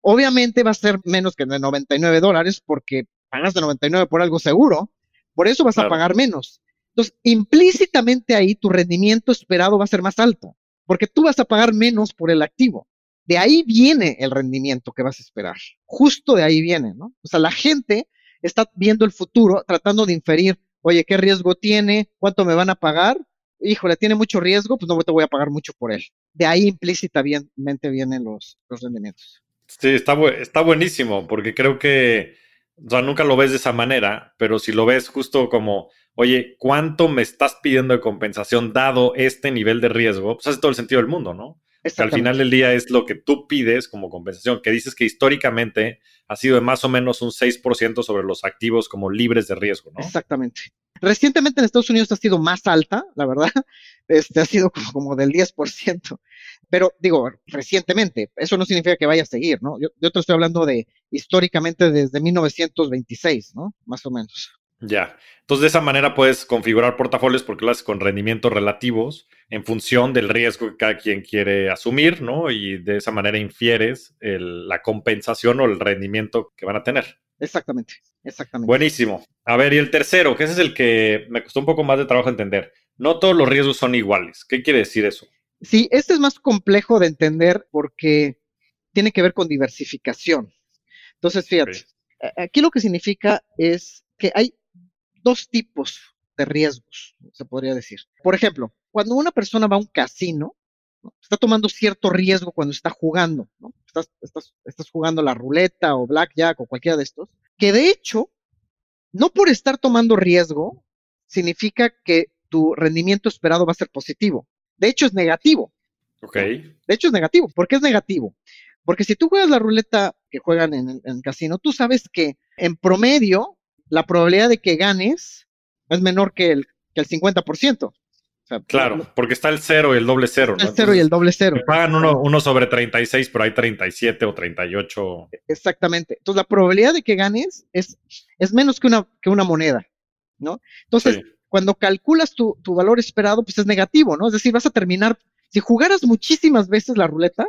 Obviamente va a ser menos que de 99 dólares porque pagas de 99 por algo seguro, por eso vas a pagar menos. Entonces, implícitamente ahí tu rendimiento esperado va a ser más alto, porque tú vas a pagar menos por el activo. De ahí viene el rendimiento que vas a esperar. Justo de ahí viene, ¿no? O sea, la gente está viendo el futuro, tratando de inferir, oye, ¿qué riesgo tiene? ¿Cuánto me van a pagar? Híjole, tiene mucho riesgo, pues no te voy a pagar mucho por él. De ahí implícitamente vienen los, los rendimientos. Sí, está, está buenísimo, porque creo que, o sea, nunca lo ves de esa manera, pero si lo ves justo como, oye, ¿cuánto me estás pidiendo de compensación dado este nivel de riesgo? Pues hace todo el sentido del mundo, ¿no? Al final del día es lo que tú pides como compensación, que dices que históricamente ha sido de más o menos un 6% sobre los activos como libres de riesgo, ¿no? Exactamente. Recientemente en Estados Unidos ha sido más alta, la verdad, este ha sido como, del 10%, pero digo, recientemente, eso no significa que vaya a seguir, ¿no? Yo, yo te estoy hablando de históricamente desde 1926, ¿no? Más o menos. Ya. Entonces, de esa manera puedes configurar portafolios porque lo haces con rendimientos relativos en función del riesgo que cada quien quiere asumir, ¿no? Y de esa manera infieres la compensación o el rendimiento que van a tener. Exactamente, exactamente. Buenísimo. A ver, y el tercero, que ese es el que me costó un poco más de trabajo entender. No todos los riesgos son iguales. ¿Qué quiere decir eso? Sí, este es más complejo de entender porque tiene que ver con diversificación. Entonces, fíjate, aquí lo que significa es que hay dos tipos de riesgos, se podría decir. Por ejemplo, cuando una persona va a un casino, está tomando cierto riesgo cuando está jugando, ¿no? Estás, estás, estás jugando la ruleta o blackjack o cualquiera de estos, que de hecho, no por estar tomando riesgo, significa que tu rendimiento esperado va a ser positivo. De hecho, es negativo. Ok. De hecho, es negativo. ¿Por qué es negativo? Porque si tú juegas la ruleta que juegan en en el casino, tú sabes que en promedio la probabilidad de que ganes es menor que el, que el 50%. claro, porque está el cero y el doble cero. El cero y el doble cero. pagan uno, uno, sobre 36, pero hay 37 o 38. Exactamente. Entonces, la probabilidad de que ganes es, es menos que una, que una moneda, ¿no? Entonces, cuando calculas tu, tu, valor esperado, pues es negativo, ¿no? Es decir, vas a terminar, si jugaras muchísimas veces la ruleta,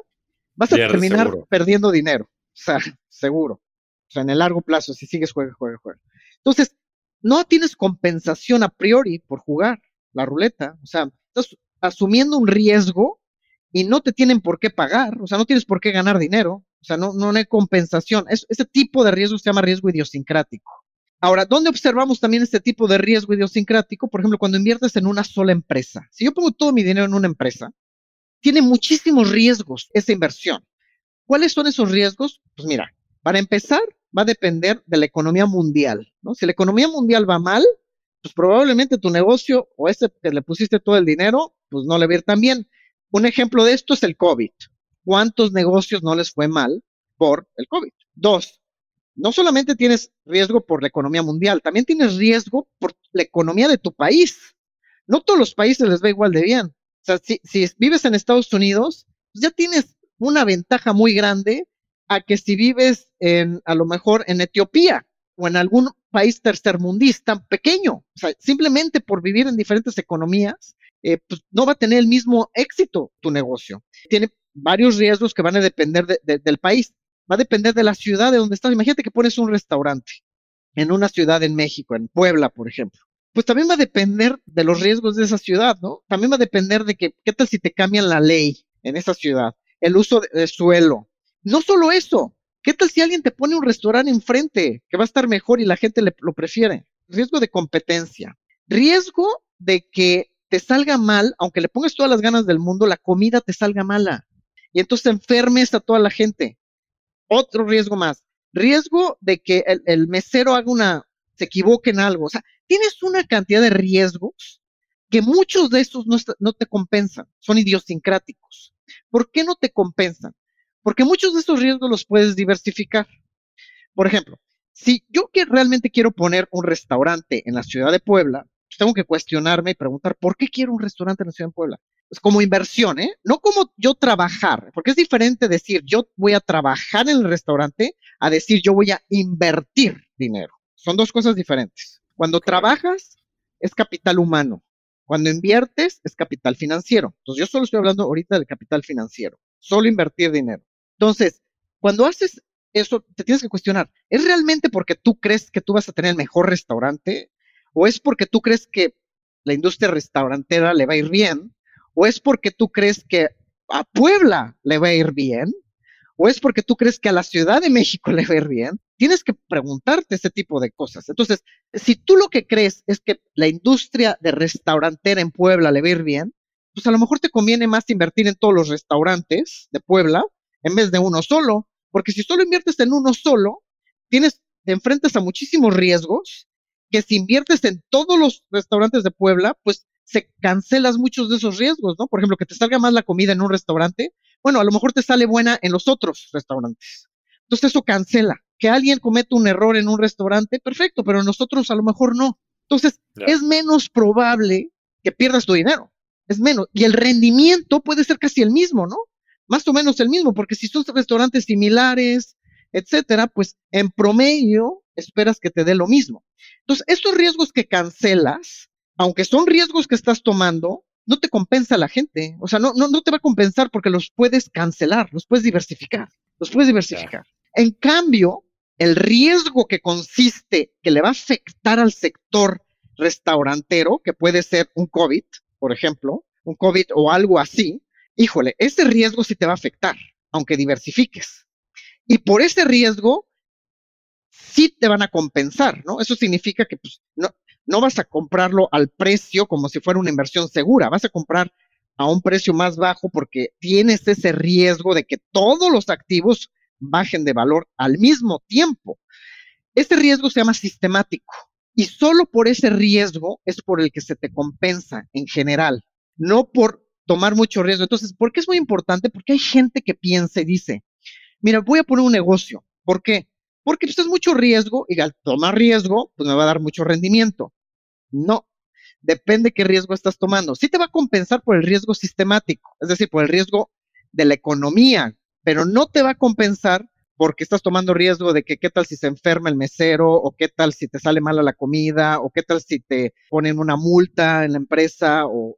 vas a terminar perdiendo dinero. O sea, seguro. O sea, en el largo plazo, si sigues juega, juega, juega. Entonces, no tienes compensación a priori por jugar la ruleta. O sea, estás asumiendo un riesgo y no te tienen por qué pagar. O sea, no tienes por qué ganar dinero. O sea, no, no hay compensación. Es, ese tipo de riesgo se llama riesgo idiosincrático. Ahora, ¿dónde observamos también este tipo de riesgo idiosincrático? Por ejemplo, cuando inviertes en una sola empresa. Si yo pongo todo mi dinero en una empresa, tiene muchísimos riesgos esa inversión. ¿Cuáles son esos riesgos? Pues mira, para empezar, va a depender de la economía mundial, ¿no? Si la economía mundial va mal, pues probablemente tu negocio o ese que le pusiste todo el dinero, pues no le va a ir tan bien. Un ejemplo de esto es el COVID. ¿Cuántos negocios no les fue mal por el COVID? Dos, no solamente tienes riesgo por la economía mundial, también tienes riesgo por la economía de tu país. No todos los países les va igual de bien. O sea, si, si vives en Estados Unidos, pues ya tienes una ventaja muy grande a que si vives en, a lo mejor en Etiopía o en algún país tercermundista pequeño, o sea, simplemente por vivir en diferentes economías, eh, pues no va a tener el mismo éxito tu negocio. Tiene varios riesgos que van a depender del país. Va a depender de la ciudad de donde estás. Imagínate que pones un restaurante en una ciudad en México, en Puebla, por ejemplo. Pues también va a depender de los riesgos de esa ciudad, ¿no? También va a depender de que, qué tal si te cambian la ley en esa ciudad, el uso de, suelo. No solo eso, ¿qué tal si alguien te pone un restaurante enfrente que va a estar mejor y la gente lo prefiere? Riesgo de competencia. Riesgo de que te salga mal, aunque le pongas todas las ganas del mundo, la comida te salga mala. Y entonces enfermes a toda la gente. Otro riesgo más. Riesgo de que el, mesero haga una, se equivoque en algo. O sea, tienes una cantidad de riesgos que muchos de estos no, no te compensan, son idiosincráticos. ¿Por qué no te compensan? Porque muchos de estos riesgos los puedes diversificar. Por ejemplo, si yo que realmente quiero poner un restaurante en la ciudad de Puebla, pues tengo que cuestionarme y preguntar, ¿por qué quiero un restaurante en la ciudad de Puebla? Es como inversión, ¿eh? No como yo trabajar, porque es diferente decir yo voy a trabajar en el restaurante a decir yo voy a invertir dinero. Son dos cosas diferentes. Cuando trabajas es capital humano. Cuando inviertes es capital financiero. Entonces yo solo estoy hablando ahorita del capital financiero. Solo invertir dinero. Entonces, cuando haces eso, te tienes que cuestionar, ¿es realmente porque tú crees que tú vas a tener el mejor restaurante? ¿O es porque tú crees que la industria restaurantera le va a ir bien? ¿O es porque tú crees que a Puebla le va a ir bien? ¿O es porque tú crees que a la Ciudad de México le va a ir bien? Tienes que preguntarte ese tipo de cosas. Entonces, si tú lo que crees es que la industria de restaurantera en Puebla le va a ir bien, pues a lo mejor te conviene más invertir en todos los restaurantes de Puebla en vez de uno solo, porque si solo inviertes en uno solo, tienes, te enfrentas a muchísimos riesgos que si inviertes en todos los restaurantes de Puebla, pues se cancelas muchos de esos riesgos, ¿no? Por ejemplo, que te salga más la comida en un restaurante, bueno, a lo mejor te sale buena en los otros restaurantes. Entonces eso cancela. Que alguien cometa un error en un restaurante, perfecto, pero en nosotros a lo mejor no. Entonces es menos probable que pierdas tu dinero. Es menos. Y el rendimiento puede ser casi el mismo, ¿no? Más o menos el mismo, porque si son restaurantes similares, etcétera, pues en promedio esperas que te dé lo mismo. Entonces, estos riesgos que cancelas, aunque son riesgos que estás tomando, no te compensa la gente. O sea, no, no, no te va a compensar porque los puedes cancelar, los puedes diversificar, los puedes diversificar. En cambio, el riesgo que consiste, que le va a afectar al sector restaurantero, que puede ser un COVID, por ejemplo, un COVID o algo así, híjole, ese riesgo sí te va a afectar, aunque diversifiques. Y por ese riesgo, sí te van a compensar, ¿no? Eso significa que pues, no, no vas a comprarlo al precio como si fuera una inversión segura, vas a comprar a un precio más bajo porque tienes ese riesgo de que todos los activos bajen de valor al mismo tiempo. Este riesgo se llama sistemático y solo por ese riesgo es por el que se te compensa en general, no por tomar mucho riesgo. Entonces, ¿por qué es muy importante? Porque hay gente que piensa y dice, mira, voy a poner un negocio. ¿Por qué? Porque pues, es mucho riesgo y al tomar riesgo, pues me va a dar mucho rendimiento. No, depende qué riesgo estás tomando. Sí te va a compensar por el riesgo sistemático, es decir, por el riesgo de la economía, pero no te va a compensar porque estás tomando riesgo de que qué tal si se enferma el mesero, o qué tal si te sale mala la comida, o qué tal si te ponen una multa en la empresa, o,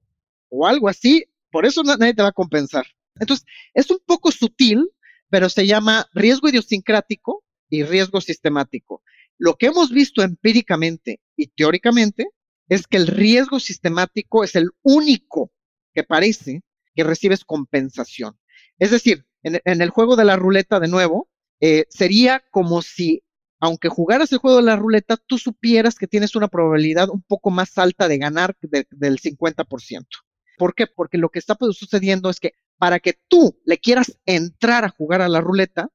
o algo así. Por eso nadie te va a compensar. Entonces, es un poco sutil, pero se llama riesgo idiosincrático y riesgo sistemático. Lo que hemos visto empíricamente y teóricamente es que el riesgo sistemático es el único que parece que recibes compensación. Es decir, en, el juego de la ruleta, de nuevo, eh, sería como si, aunque jugaras el juego de la ruleta, tú supieras que tienes una probabilidad un poco más alta de ganar del 50%. ¿Por qué? Porque lo que está sucediendo es que para que tú le quieras entrar a jugar a la ruleta,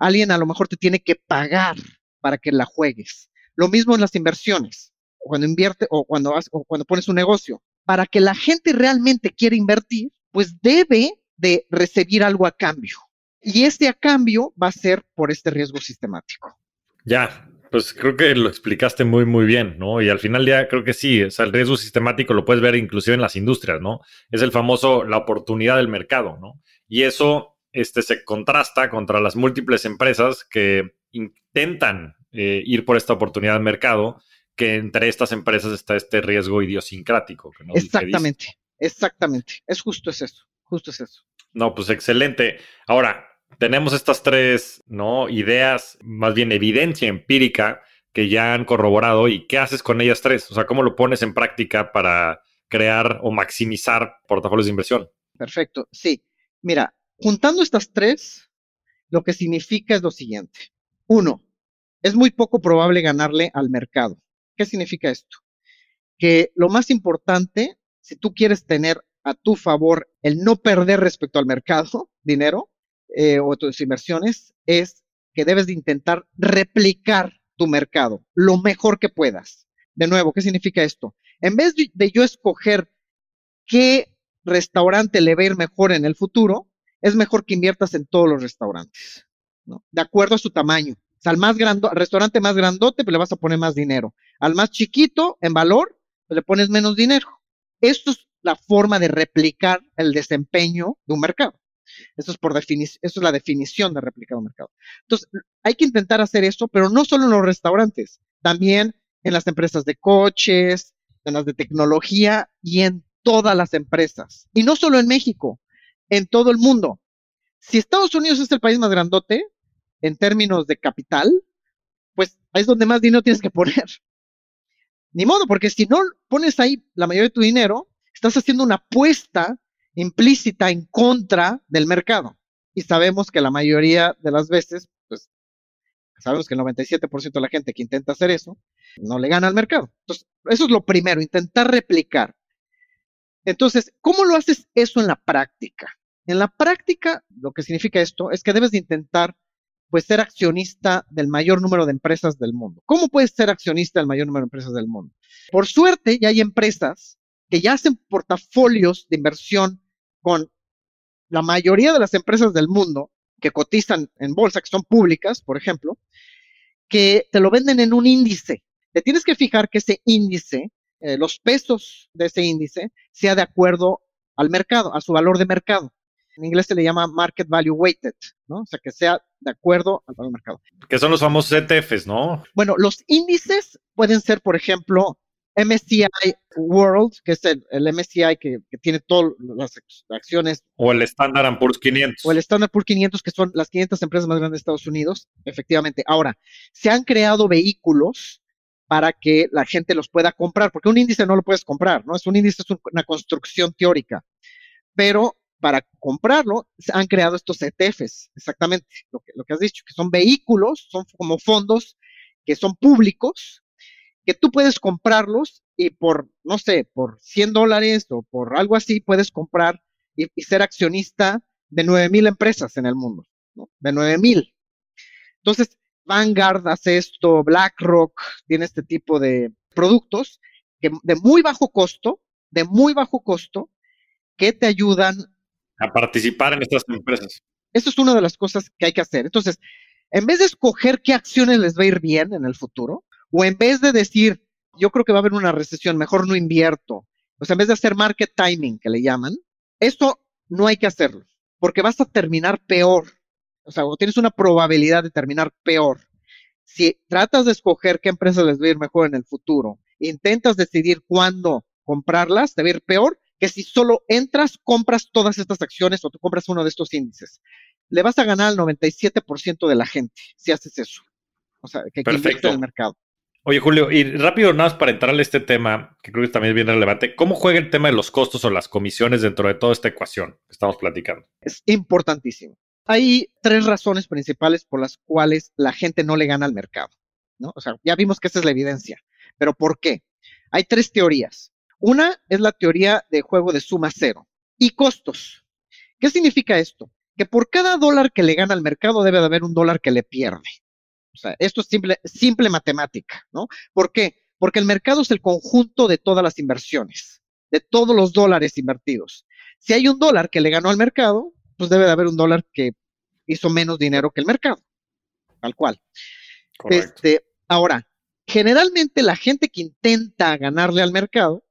alguien a lo mejor te tiene que pagar para que la juegues. Lo mismo en las inversiones, cuando invierte o cuando, o cuando pones un negocio. Para que la gente realmente quiera invertir, pues debe de recibir algo a cambio. Y este a cambio va a ser por este riesgo sistemático. Ya, pues creo que lo explicaste muy, muy bien, ¿no? Y al final ya creo que sí, o sea, el riesgo sistemático lo puedes ver inclusive en las industrias, ¿no? Es el famoso, la oportunidad del mercado, ¿no? Y eso este, se contrasta contra las múltiples empresas que intentan eh, ir por esta oportunidad de mercado, que entre estas empresas está este riesgo idiosincrático. exactamente, exactamente. Es justo es eso, justo es eso. No, pues excelente. Ahora, tenemos estas tres, ¿no? Ideas, más bien evidencia empírica que ya han corroborado y qué haces con ellas tres? O sea, ¿cómo lo pones en práctica para crear o maximizar portafolios de inversión? Perfecto, sí. Mira, juntando estas tres, lo que significa es lo siguiente. Uno, es muy poco probable ganarle al mercado. ¿Qué significa esto? Que lo más importante, si tú quieres tener a tu favor el no perder respecto al mercado, dinero eh, o tus inversiones, es que debes de intentar replicar tu mercado lo mejor que puedas. De nuevo, ¿qué significa esto? En vez de, yo escoger qué restaurante le va a ir mejor en el futuro, es mejor que inviertas en todos los restaurantes, ¿no? De acuerdo a su tamaño. O sea, al más grande, al restaurante más grandote, pues le vas a poner más dinero. Al más chiquito, en valor, pues le pones menos dinero. Esto es la forma de replicar el desempeño de un mercado. Eso es por eso es la definición de replicar un mercado. Entonces, hay que intentar hacer eso, pero no solo en los restaurantes, también en las empresas de coches, en las de tecnología y en todas las empresas. Y no solo en México, en todo el mundo. Si Estados Unidos es el país más grandote en términos de capital, pues ahí es donde más dinero tienes que poner. Ni modo, porque si no pones ahí la mayoría de tu dinero, estás haciendo una apuesta implícita en contra del mercado. Y sabemos que la mayoría de las veces, pues, sabemos que el 97% de la gente que intenta hacer eso, no le gana al mercado. Entonces, eso es lo primero, intentar replicar. Entonces, ¿cómo lo haces eso en la práctica? En la práctica, lo que significa esto es que debes de intentar, pues, ser accionista del mayor número de empresas del mundo. ¿Cómo puedes ser accionista del mayor número de empresas del mundo? Por suerte, ya hay empresas que ya hacen portafolios de inversión con la mayoría de las empresas del mundo que cotizan en bolsa, que son públicas, por ejemplo, que te lo venden en un índice. Te tienes que fijar que ese índice, eh, los pesos de ese índice, sea de acuerdo al mercado, a su valor de mercado. En inglés se le llama market value weighted, ¿no? O sea, que sea de acuerdo al valor de mercado. Que son los famosos ETFs, ¿no? Bueno, los índices pueden ser, por ejemplo, MSCI World, que es el, MSCI que, tiene todas las acciones. O el Standard Poor's 500. O el Standard Poor's 500, que son las 500 empresas más grandes de Estados Unidos, efectivamente. Ahora, se han creado vehículos para que la gente los pueda comprar, porque un índice no lo puedes comprar, ¿no? Es un índice, es una construcción teórica. Pero para comprarlo, se han creado estos ETFs, exactamente lo que, lo que has dicho, que son vehículos, son como fondos que son públicos, que tú puedes comprarlos y por, no sé, por 100 dólares o por algo así, puedes comprar y, ser accionista de 9 mil empresas en el mundo, ¿no? De 9 mil. Entonces, Vanguard hace esto, BlackRock tiene este tipo de productos que de muy bajo costo, de muy bajo costo, que te ayudan a participar en estas empresas. Eso es una de las cosas que hay que hacer. Entonces, en vez de escoger qué acciones les va a ir bien en el futuro, o en vez de decir, yo creo que va a haber una recesión, mejor no invierto. O sea, en vez de hacer market timing, que le llaman, esto no hay que hacerlo, porque vas a terminar peor. O sea, o tienes una probabilidad de terminar peor. Si tratas de escoger qué empresas les va a ir mejor en el futuro, intentas decidir cuándo comprarlas, te va a ir peor que si solo entras, compras todas estas acciones o tú compras uno de estos índices. Le vas a ganar al 97% de la gente si haces eso. O sea, que, que en el mercado. Oye, Julio, y rápido, nada más para entrar a este tema, que creo que también es bien relevante, ¿cómo juega el tema de los costos o las comisiones dentro de toda esta ecuación que estamos platicando? Es importantísimo. Hay tres razones principales por las cuales la gente no le gana al mercado, ¿no? O sea, ya vimos que esa es la evidencia, pero ¿por qué? Hay tres teorías. Una es la teoría de juego de suma cero y costos. ¿Qué significa esto? Que por cada dólar que le gana al mercado debe de haber un dólar que le pierde. O sea, esto es simple, simple matemática, ¿no? ¿Por qué? Porque el mercado es el conjunto de todas las inversiones, de todos los dólares invertidos. Si hay un dólar que le ganó al mercado, pues debe de haber un dólar que hizo menos dinero que el mercado, tal cual. Este, ahora, generalmente la gente que intenta ganarle al mercado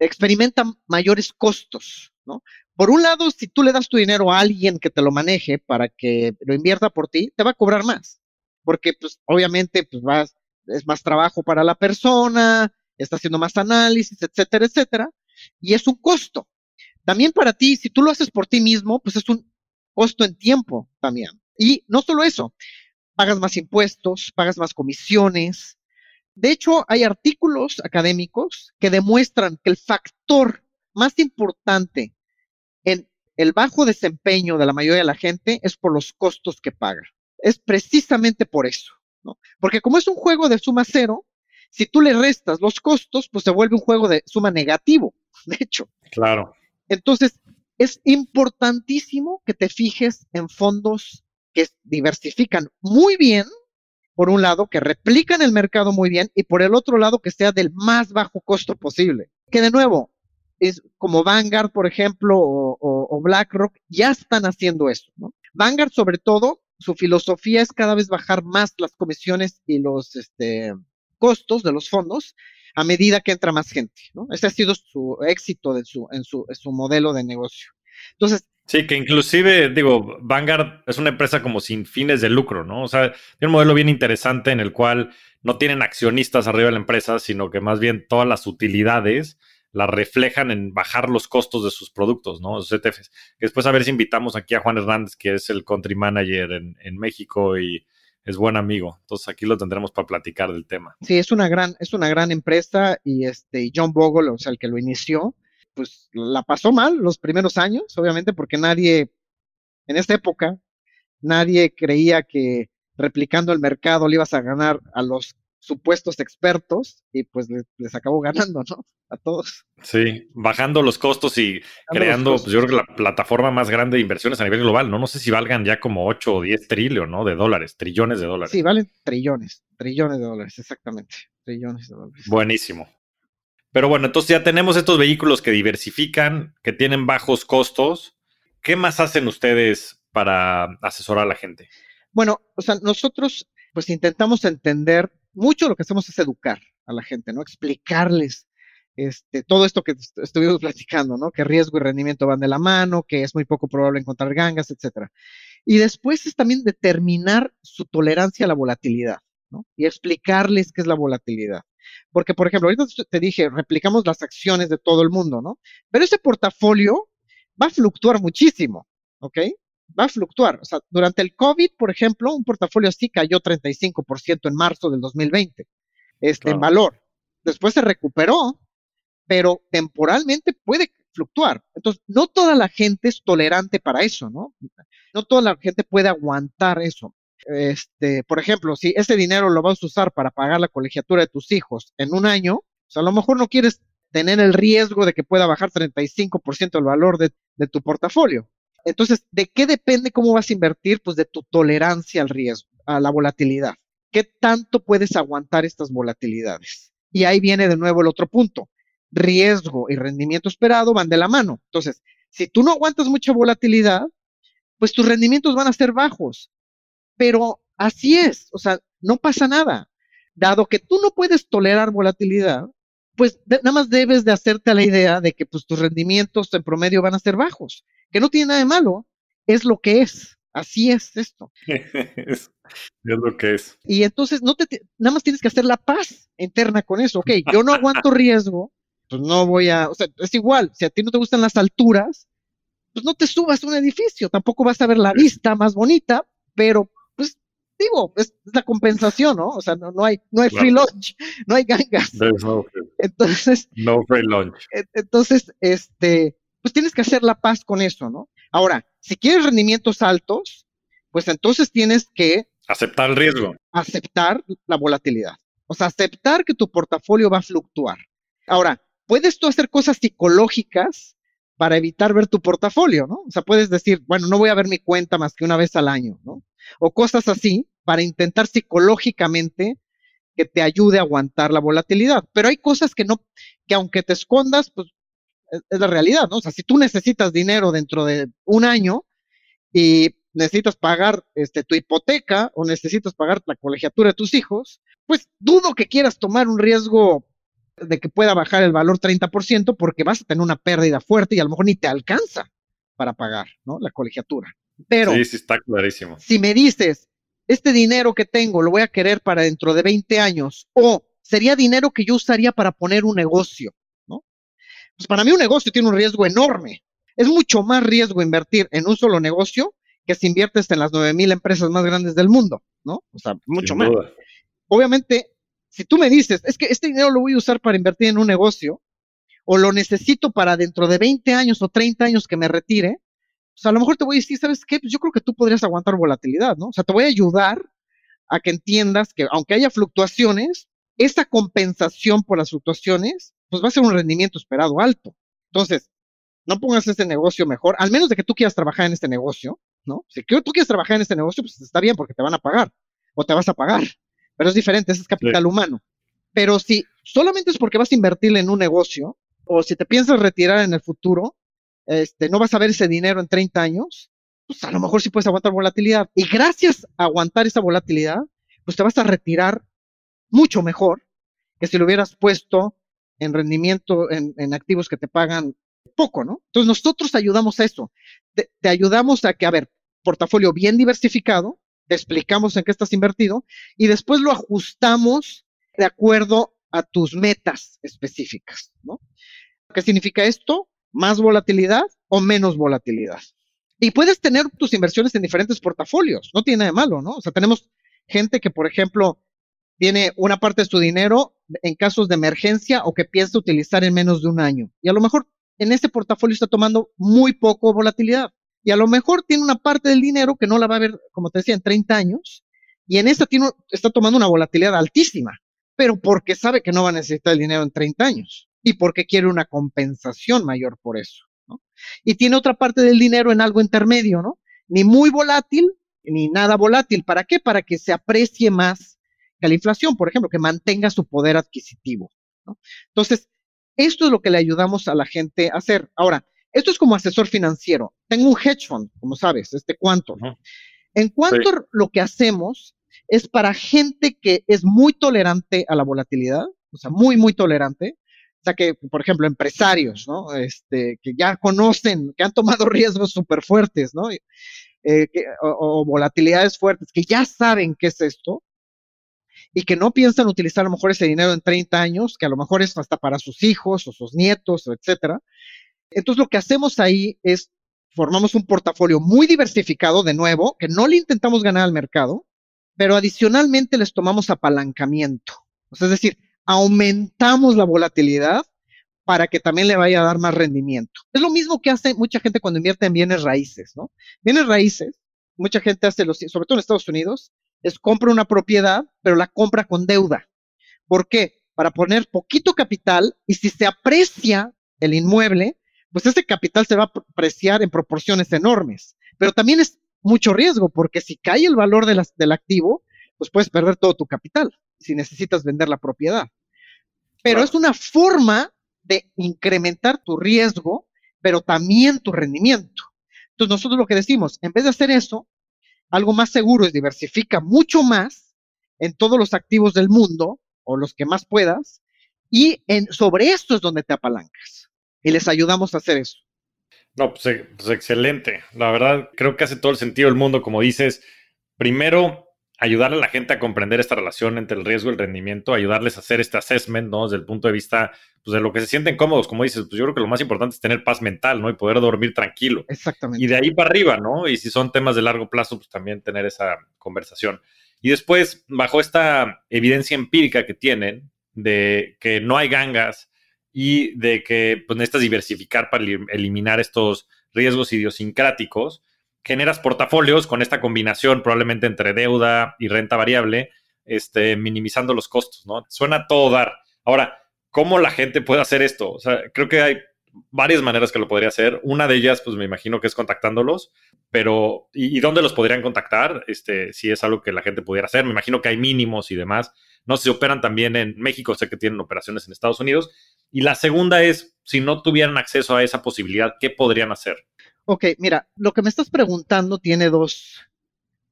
experimenta mayores costos, ¿no? Por un lado, si tú le das tu dinero a alguien que te lo maneje para que lo invierta por ti, te va a cobrar más porque pues obviamente pues vas, es más trabajo para la persona, está haciendo más análisis, etcétera, etcétera, y es un costo. También para ti, si tú lo haces por ti mismo, pues es un costo en tiempo también. Y no solo eso, pagas más impuestos, pagas más comisiones. De hecho, hay artículos académicos que demuestran que el factor más importante en el bajo desempeño de la mayoría de la gente es por los costos que paga. Es precisamente por eso, ¿no? Porque como es un juego de suma cero, si tú le restas los costos, pues se vuelve un juego de suma negativo, de hecho. Claro. Entonces, es importantísimo que te fijes en fondos que diversifican muy bien, por un lado, que replican el mercado muy bien, y por el otro lado, que sea del más bajo costo posible. Que de nuevo, es como Vanguard, por ejemplo, o, BlackRock, ya están haciendo eso. ¿no? Vanguard, sobre todo, su filosofía es cada vez bajar más las comisiones y los este, costos de los fondos a medida que entra más gente. ¿no? Ese ha sido su éxito de su, en, su, en su modelo de negocio. Entonces, Sí, que inclusive, digo, Vanguard es una empresa como sin fines de lucro, ¿no? O sea, tiene un modelo bien interesante en el cual no tienen accionistas arriba de la empresa, sino que más bien todas las utilidades las reflejan en bajar los costos de sus productos, ¿no? Los ETFs. Después a ver si invitamos aquí a Juan Hernández, que es el country manager en, en México y es buen amigo. Entonces aquí lo tendremos para platicar del tema. Sí, es una gran, es una gran empresa y este John Bogle, o sea, el que lo inició, pues la pasó mal los primeros años, obviamente, porque nadie, en esta época, nadie creía que replicando el mercado le ibas a ganar a los supuestos expertos y pues les, acabó ganando, ¿no? A todos. Sí, bajando los costos y creando, pues yo creo que la plataforma más grande de inversiones a nivel global, ¿no? No sé si valgan ya como 8 o 10 trillones, ¿no? De dólares, trillones de dólares. Sí, valen trillones, trillones de dólares, exactamente, trillones de dólares. Buenísimo. Pero bueno, entonces ya tenemos estos vehículos que diversifican, que tienen bajos costos. ¿Qué más hacen ustedes para asesorar a la gente? Bueno, o sea, nosotros pues intentamos entender mucho lo que hacemos es educar a la gente, ¿no? Explicarles este, todo esto que estuvimos platicando, ¿no? Que riesgo y rendimiento van de la mano, que es muy poco probable encontrar gangas, etcétera. Y después es también determinar su tolerancia a la volatilidad, ¿no? Y explicarles qué es la volatilidad. Porque, por ejemplo, ahorita te dije, replicamos las acciones de todo el mundo, ¿no? Pero ese portafolio va a fluctuar muchísimo, ¿ok? Va a fluctuar. O sea, durante el COVID, por ejemplo, un portafolio así cayó 35% en marzo del 2020, este, en valor. Después se recuperó, pero temporalmente puede fluctuar. Entonces, no toda la gente es tolerante para eso, ¿no? No toda la gente puede aguantar eso este, por ejemplo, si ese dinero lo vas a usar para pagar la colegiatura de tus hijos en un año, pues a lo mejor no quieres tener el riesgo de que pueda bajar 35% el valor de, de tu portafolio. Entonces, ¿de qué depende cómo vas a invertir? Pues de tu tolerancia al riesgo, a la volatilidad. ¿Qué tanto puedes aguantar estas volatilidades? Y ahí viene de nuevo el otro punto. Riesgo y rendimiento esperado van de la mano. Entonces, si tú no aguantas mucha volatilidad, pues tus rendimientos van a ser bajos. Pero así es, o sea, no pasa nada. Dado que tú no puedes tolerar volatilidad, pues nada más debes de hacerte la idea de que pues, tus rendimientos en promedio van a ser bajos, que no tiene nada de malo, es lo que es. Así es esto. es, lo que es. Y entonces no te, nada más tienes que hacer la paz interna con eso. Ok, yo no aguanto riesgo, pues no voy a, o sea, es igual, si a ti no te gustan las alturas, pues no te subas a un edificio, tampoco vas a ver la vista más bonita, pero digo, es, la compensación, ¿no? O sea, no, no hay, no hay free lunch, no hay gangas. entonces, no free lunch. Entonces, este, pues tienes que hacer la paz con eso, ¿no? Ahora, si quieres rendimientos altos, pues entonces tienes que aceptar el riesgo. Aceptar la volatilidad. O sea, aceptar que tu portafolio va a fluctuar. Ahora, puedes tú hacer cosas psicológicas para evitar ver tu portafolio, ¿no? O sea, puedes decir, bueno, no voy a ver mi cuenta más que una vez al año, ¿no? o cosas así para intentar psicológicamente que te ayude a aguantar la volatilidad. Pero hay cosas que no, que aunque te escondas, pues es, la realidad, ¿no? O sea, si tú necesitas dinero dentro de un año y necesitas pagar este, tu hipoteca o necesitas pagar la colegiatura de tus hijos, pues dudo que quieras tomar un riesgo de que pueda bajar el valor 30% porque vas a tener una pérdida fuerte y a lo mejor ni te alcanza para pagar, ¿no? La colegiatura. Pero sí, sí, está clarísimo. Si me dices, este dinero que tengo lo voy a querer para dentro de 20 años, o sería dinero que yo usaría para poner un negocio. Pues para mí un negocio tiene un riesgo enorme, Es mucho más riesgo invertir en un solo negocio que si inviertes en las 9000 empresas más grandes del mundo, ¿no? O sea, mucho más. Obviamente, si tú me dices, es que este dinero lo voy a usar para invertir en un negocio, o lo necesito para dentro de 20 años o 30 años que me retire, sea, a lo mejor te voy a decir, ¿sabes qué? Pues yo creo que tú podrías aguantar volatilidad, ¿no? O sea, te voy a ayudar a que entiendas que aunque haya fluctuaciones, esa compensación por las fluctuaciones, pues va a ser un rendimiento esperado alto. Entonces, no pongas este negocio mejor, al menos de que tú quieras trabajar en este negocio, ¿no? Si tú quieres trabajar en este negocio, pues está bien porque te van a pagar o te vas a pagar, pero es diferente, ese es capital humano. Pero si solamente es porque vas a invertir en un negocio o si te piensas retirar en el futuro, este, no vas a ver ese dinero en 30 años, pues a lo mejor sí puedes aguantar volatilidad. Y gracias a aguantar esa volatilidad, pues te vas a retirar mucho mejor que si lo hubieras puesto en rendimiento, en, activos que te pagan poco, ¿no? Entonces nosotros ayudamos a eso. Te, te, ayudamos a que, a ver, portafolio bien diversificado, te explicamos en qué estás invertido y después lo ajustamos de acuerdo a tus metas específicas, ¿no? ¿Qué significa esto? Más volatilidad o menos volatilidad. Y puedes tener tus inversiones en diferentes portafolios, no tiene nada de malo, ¿no? O sea, tenemos gente que, por ejemplo, tiene una parte de su dinero en casos de emergencia o que piensa utilizar en menos de un año. Y a lo mejor en ese portafolio está tomando muy poco volatilidad. Y a lo mejor tiene una parte del dinero que no la va a ver, como te decía, en 30 años. Y en esta tiene, está tomando una volatilidad altísima, pero porque sabe que no va a necesitar el dinero en 30 años y porque quiere una compensación mayor por eso. Y tiene otra parte del dinero en algo intermedio, ¿no? Ni muy volátil, ni nada volátil. ¿Para qué? Para que se aprecie más que la inflación, por ejemplo, que mantenga su poder adquisitivo. ¿no? Entonces, esto es lo que le ayudamos a la gente a hacer. Ahora, esto es como asesor financiero. Tengo un hedge fund, como sabes, este cuánto. En cuanto sí. lo que hacemos es para gente que es muy tolerante a la volatilidad, o sea, muy, muy tolerante. O sea, que, por ejemplo, empresarios, ¿no? Este, que ya conocen, que han tomado riesgos súper fuertes, ¿no? Eh, que, o, o, volatilidades fuertes, que ya saben qué es esto y que no piensan utilizar a lo mejor ese dinero en 30 años, que a lo mejor es hasta para sus hijos o sus nietos, etcétera. Entonces, lo que hacemos ahí es formamos un portafolio muy diversificado, de nuevo, que no le intentamos ganar al mercado, pero adicionalmente les tomamos apalancamiento. Es decir, aumentamos la volatilidad para que también le vaya a dar más rendimiento. Es lo mismo que hace mucha gente cuando invierte en bienes raíces, ¿no? Bienes raíces, mucha gente hace, los, sobre todo en Estados Unidos, es compra una propiedad, pero la compra con deuda. ¿Por qué? Para poner poquito capital y si se aprecia el inmueble, pues ese capital se va a apreciar en proporciones enormes. Pero también es mucho riesgo, porque si cae el valor de las, del activo, pues puedes perder todo tu capital si necesitas vender la propiedad. Pero claro. es una forma de incrementar tu riesgo, pero también tu rendimiento. Entonces nosotros lo que decimos, en vez de hacer eso, algo más seguro es diversifica mucho más en todos los activos del mundo, o los que más puedas, y en, sobre esto es donde te apalancas y les ayudamos a hacer eso. No, pues, pues, excelente. La verdad, creo que hace todo el sentido del mundo, como dices. Primero, ayudarle a la gente a comprender esta relación entre el riesgo y el rendimiento, ayudarles a hacer este assessment, ¿no? Desde el punto de vista, pues, de lo que se sienten cómodos, como dices, pues yo creo que lo más importante es tener paz mental, ¿no? Y poder dormir tranquilo. Exactamente. Y de ahí para arriba, ¿no? Y si son temas de largo plazo, pues también tener esa conversación. Y después, bajo esta evidencia empírica que tienen de que no hay gangas, y de que pues, necesitas diversificar para eliminar estos riesgos idiosincráticos, generas portafolios con esta combinación probablemente entre deuda y renta variable, este, minimizando los costos, ¿no? Suena todo dar. Ahora, ¿cómo la gente puede hacer esto? O sea, creo que hay varias maneras que lo podría hacer. Una de ellas, pues me imagino que es contactándolos, pero ¿y, y dónde los podrían contactar? Este, si es algo que la gente pudiera hacer. Me imagino que hay mínimos y demás. No sé si operan también en México, sé que tienen operaciones en Estados Unidos. Y la segunda es, si no tuvieran acceso a esa posibilidad, ¿qué podrían hacer? Ok, mira, lo que me estás preguntando tiene dos,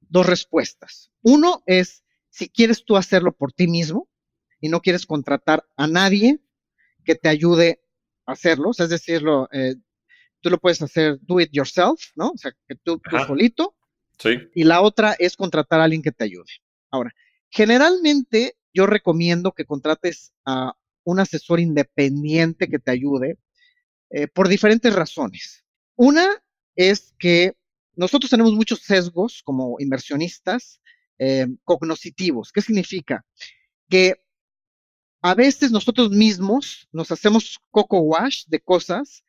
dos respuestas. Uno es si quieres tú hacerlo por ti mismo y no quieres contratar a nadie que te ayude a hacerlo, es decirlo, eh, tú lo puedes hacer do it yourself, ¿no? O sea, que tú, tú solito. Sí. Y la otra es contratar a alguien que te ayude. Ahora, generalmente yo recomiendo que contrates a un asesor independiente que te ayude eh, por diferentes razones. Una es que nosotros tenemos muchos sesgos como inversionistas eh. ¿Qué significa? Que a veces nosotros mismos nos hacemos coco wash de cosas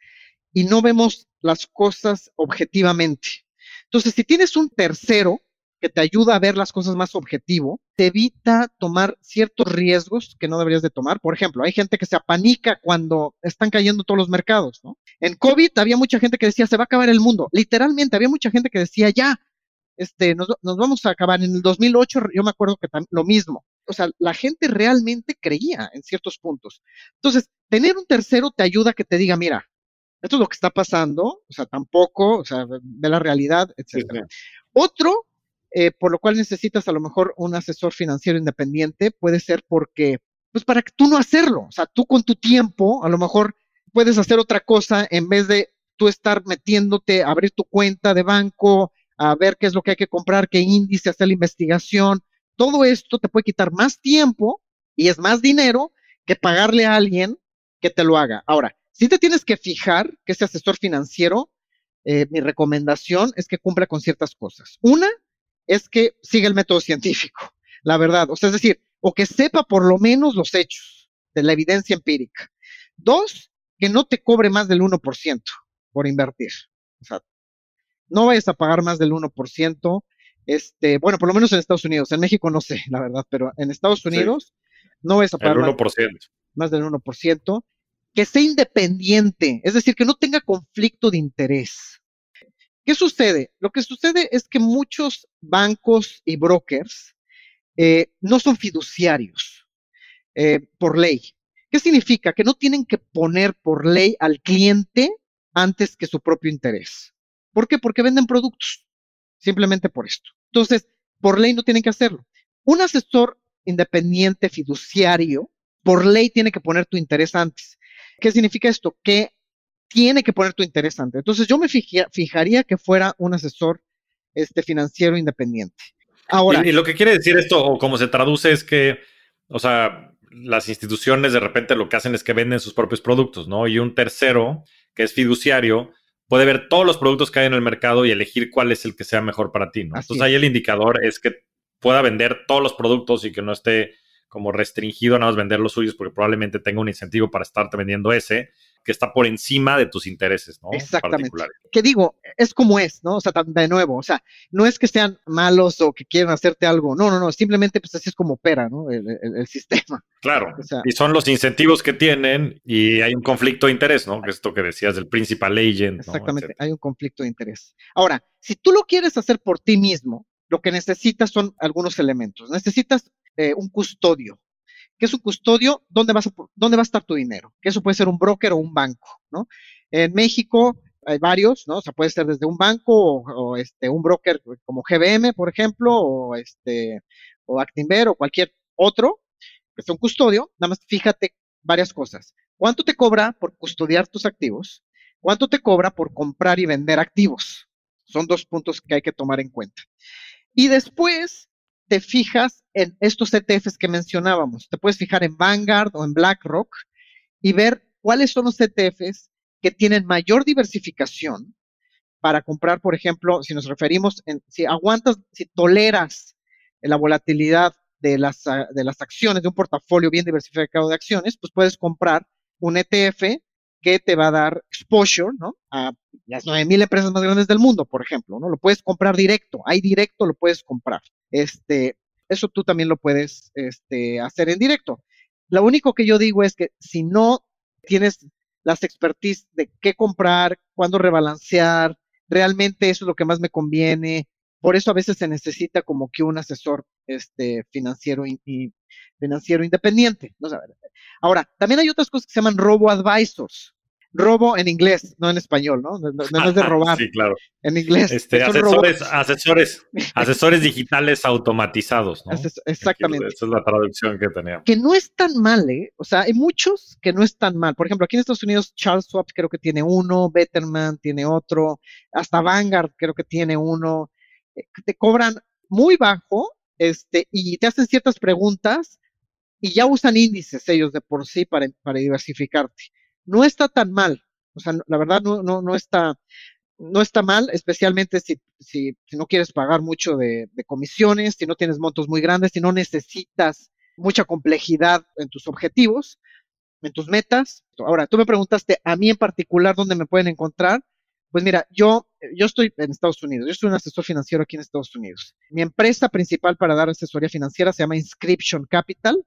y no vemos las cosas objetivamente. Entonces, si tienes un tercero que te ayuda a ver las cosas más objetivo, te evita tomar ciertos riesgos que no deberías de tomar. Por ejemplo, hay gente que se apanica cuando están cayendo todos los mercados, ¿no? En COVID había mucha gente que decía, se va a acabar el mundo. Literalmente, había mucha gente que decía, ya, este, nos, vamos a acabar. En el 2008 yo me acuerdo que lo mismo. O sea, la gente realmente creía en ciertos puntos. Entonces, tener un tercero te ayuda a que te diga, mira, esto es lo que está pasando, o sea, tampoco, o sea, ve la realidad, etc. Otro, eh, por lo cual necesitas a lo mejor un asesor financiero independiente, puede ser porque, pues para que tú no hacerlo, o sea, tú con tu tiempo, a lo mejor puedes hacer otra cosa en vez de tú estar metiéndote, abrir tu cuenta de banco, a ver qué es lo que hay que comprar, qué índice, hacer la investigación. Todo esto te puede quitar más tiempo y es más dinero que pagarle a alguien que te lo haga. Ahora, si te tienes que fijar que ese asesor financiero, eh, mi recomendación es que cumpla con ciertas cosas. Una es que siga el método científico, la verdad. O sea, es decir, o que sepa por lo menos los hechos de la evidencia empírica. Dos, que no te cobre más del 1% por invertir. O sea, no vayas a pagar más del 1%. Este, bueno, por lo menos en Estados Unidos. En México no sé, la verdad, pero en Estados Unidos no vayas a pagar Más, más del 1%. Que sea independiente, es decir, que no tenga conflicto de interés. ¿Qué sucede? Lo que sucede es que muchos bancos y brokers eh, no son fiduciarios eh, por ley. ¿Qué significa? Que no tienen que poner por ley al cliente antes que su propio interés. ¿Por qué? Porque venden productos. Simplemente por esto. Entonces, por ley no tienen que hacerlo. Un asesor independiente fiduciario, por ley tiene que poner tu interés antes. ¿Qué significa esto? Que tiene que poner tu interés antes. Entonces, yo me fijaría que fuera un asesor este, financiero independiente. Ahora. Y, y, lo que quiere decir esto, o como se traduce, es que, o sea, las instituciones de repente lo que hacen es que venden sus propios productos, ¿no? Y un tercero, que es fiduciario, puede ver todos los productos que hay en el mercado y elegir cuál es el que sea mejor para ti, ¿no? Entonces ahí el indicador es que pueda vender todos los productos y que no esté como restringido a nada más vender los suyos porque probablemente tenga un incentivo para estarte vendiendo ese que está por encima de tus intereses, ¿no? Exactamente. Que digo, es como es, ¿no? O sea, de nuevo, o sea, no es que sean malos o que quieran hacerte algo, no, no, no, simplemente pues así es como opera, ¿no? El, sistema. Claro, y son los incentivos que tienen y hay un conflicto de interés, ¿no? Esto que decías del principal agent. Exactamente, hay un conflicto de interés. Ahora, si tú lo quieres hacer por ti mismo, lo que necesitas son algunos elementos. Necesitas eh, un custodio, ¿Qué es un custodio? ¿Dónde, vas a, ¿Dónde va a estar tu dinero? Que eso puede ser un broker o un banco, ¿no? En México hay varios, ¿no? O sea, puede ser desde un banco o, este, un broker como GBM, por ejemplo, o este, o Actinver o cualquier otro, que es un custodio. Nada más fíjate varias cosas. ¿Cuánto te cobra por custodiar tus activos? ¿Cuánto te cobra por comprar y vender activos? Son dos puntos que hay que tomar en cuenta. Y después, te fijas en estos ETFs que mencionábamos. Te puedes fijar en Vanguard o en BlackRock y ver cuáles son los ETFs que tienen mayor diversificación para comprar, por ejemplo, si nos referimos, en, si aguantas, si toleras la volatilidad de las, de las acciones de un portafolio bien diversificado de acciones, pues puedes comprar un ETF que te va a dar exposure, ¿no? A las 9000 empresas más grandes del mundo, por ejemplo, ¿no? Lo puedes comprar directo, hay directo, lo puedes comprar. Este, eso tú también lo puedes este, hacer en directo. Lo único que yo digo es que si no tienes las expertise de qué comprar, cuándo rebalancear, realmente eso es lo que más me conviene. Por eso a veces se necesita como que un asesor este, financiero y, financiero independiente. Ahora, también hay otras cosas que se llaman robo advisors robo en inglés, no en español, ¿no? No, es de robar. sí, claro. En inglés. Este, asesores, asesores, asesores digitales automatizados, ¿no? exactamente. esa es la traducción que tenía. Que no es tan mal, ¿eh? O sea, hay muchos que no están mal. Por ejemplo, aquí en Estados Unidos, Charles Schwab creo que tiene uno, Betterman tiene otro, hasta Vanguard creo que tiene uno. Eh, te cobran muy bajo, este, y te hacen ciertas preguntas y ya usan índices ellos de por sí para, para diversificarte no está tan mal. O sea, la verdad no, no, no está. no está mal, especialmente si, si, no quieres pagar mucho de, comisiones, si no tienes montos muy grandes, si no necesitas mucha complejidad en tus objetivos, en tus metas. Ahora, tú me preguntaste a mí en particular dónde me pueden encontrar. Pues mira, yo, yo estoy en Estados Unidos, yo soy un asesor financiero aquí en Estados Unidos. Mi empresa principal para dar asesoría financiera se llama Inscription Capital.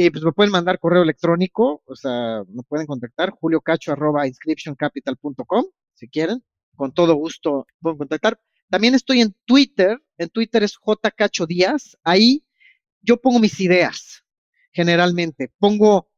Y pues me pueden mandar correo electrónico, o sea, me pueden contactar, juliocacho arroba inscriptioncapital.com, si quieren con todo gusto pueden contactar. También estoy en Twitter, en Twitter es JCacho Díaz, ahí yo pongo mis ideas, generalmente. Pongo,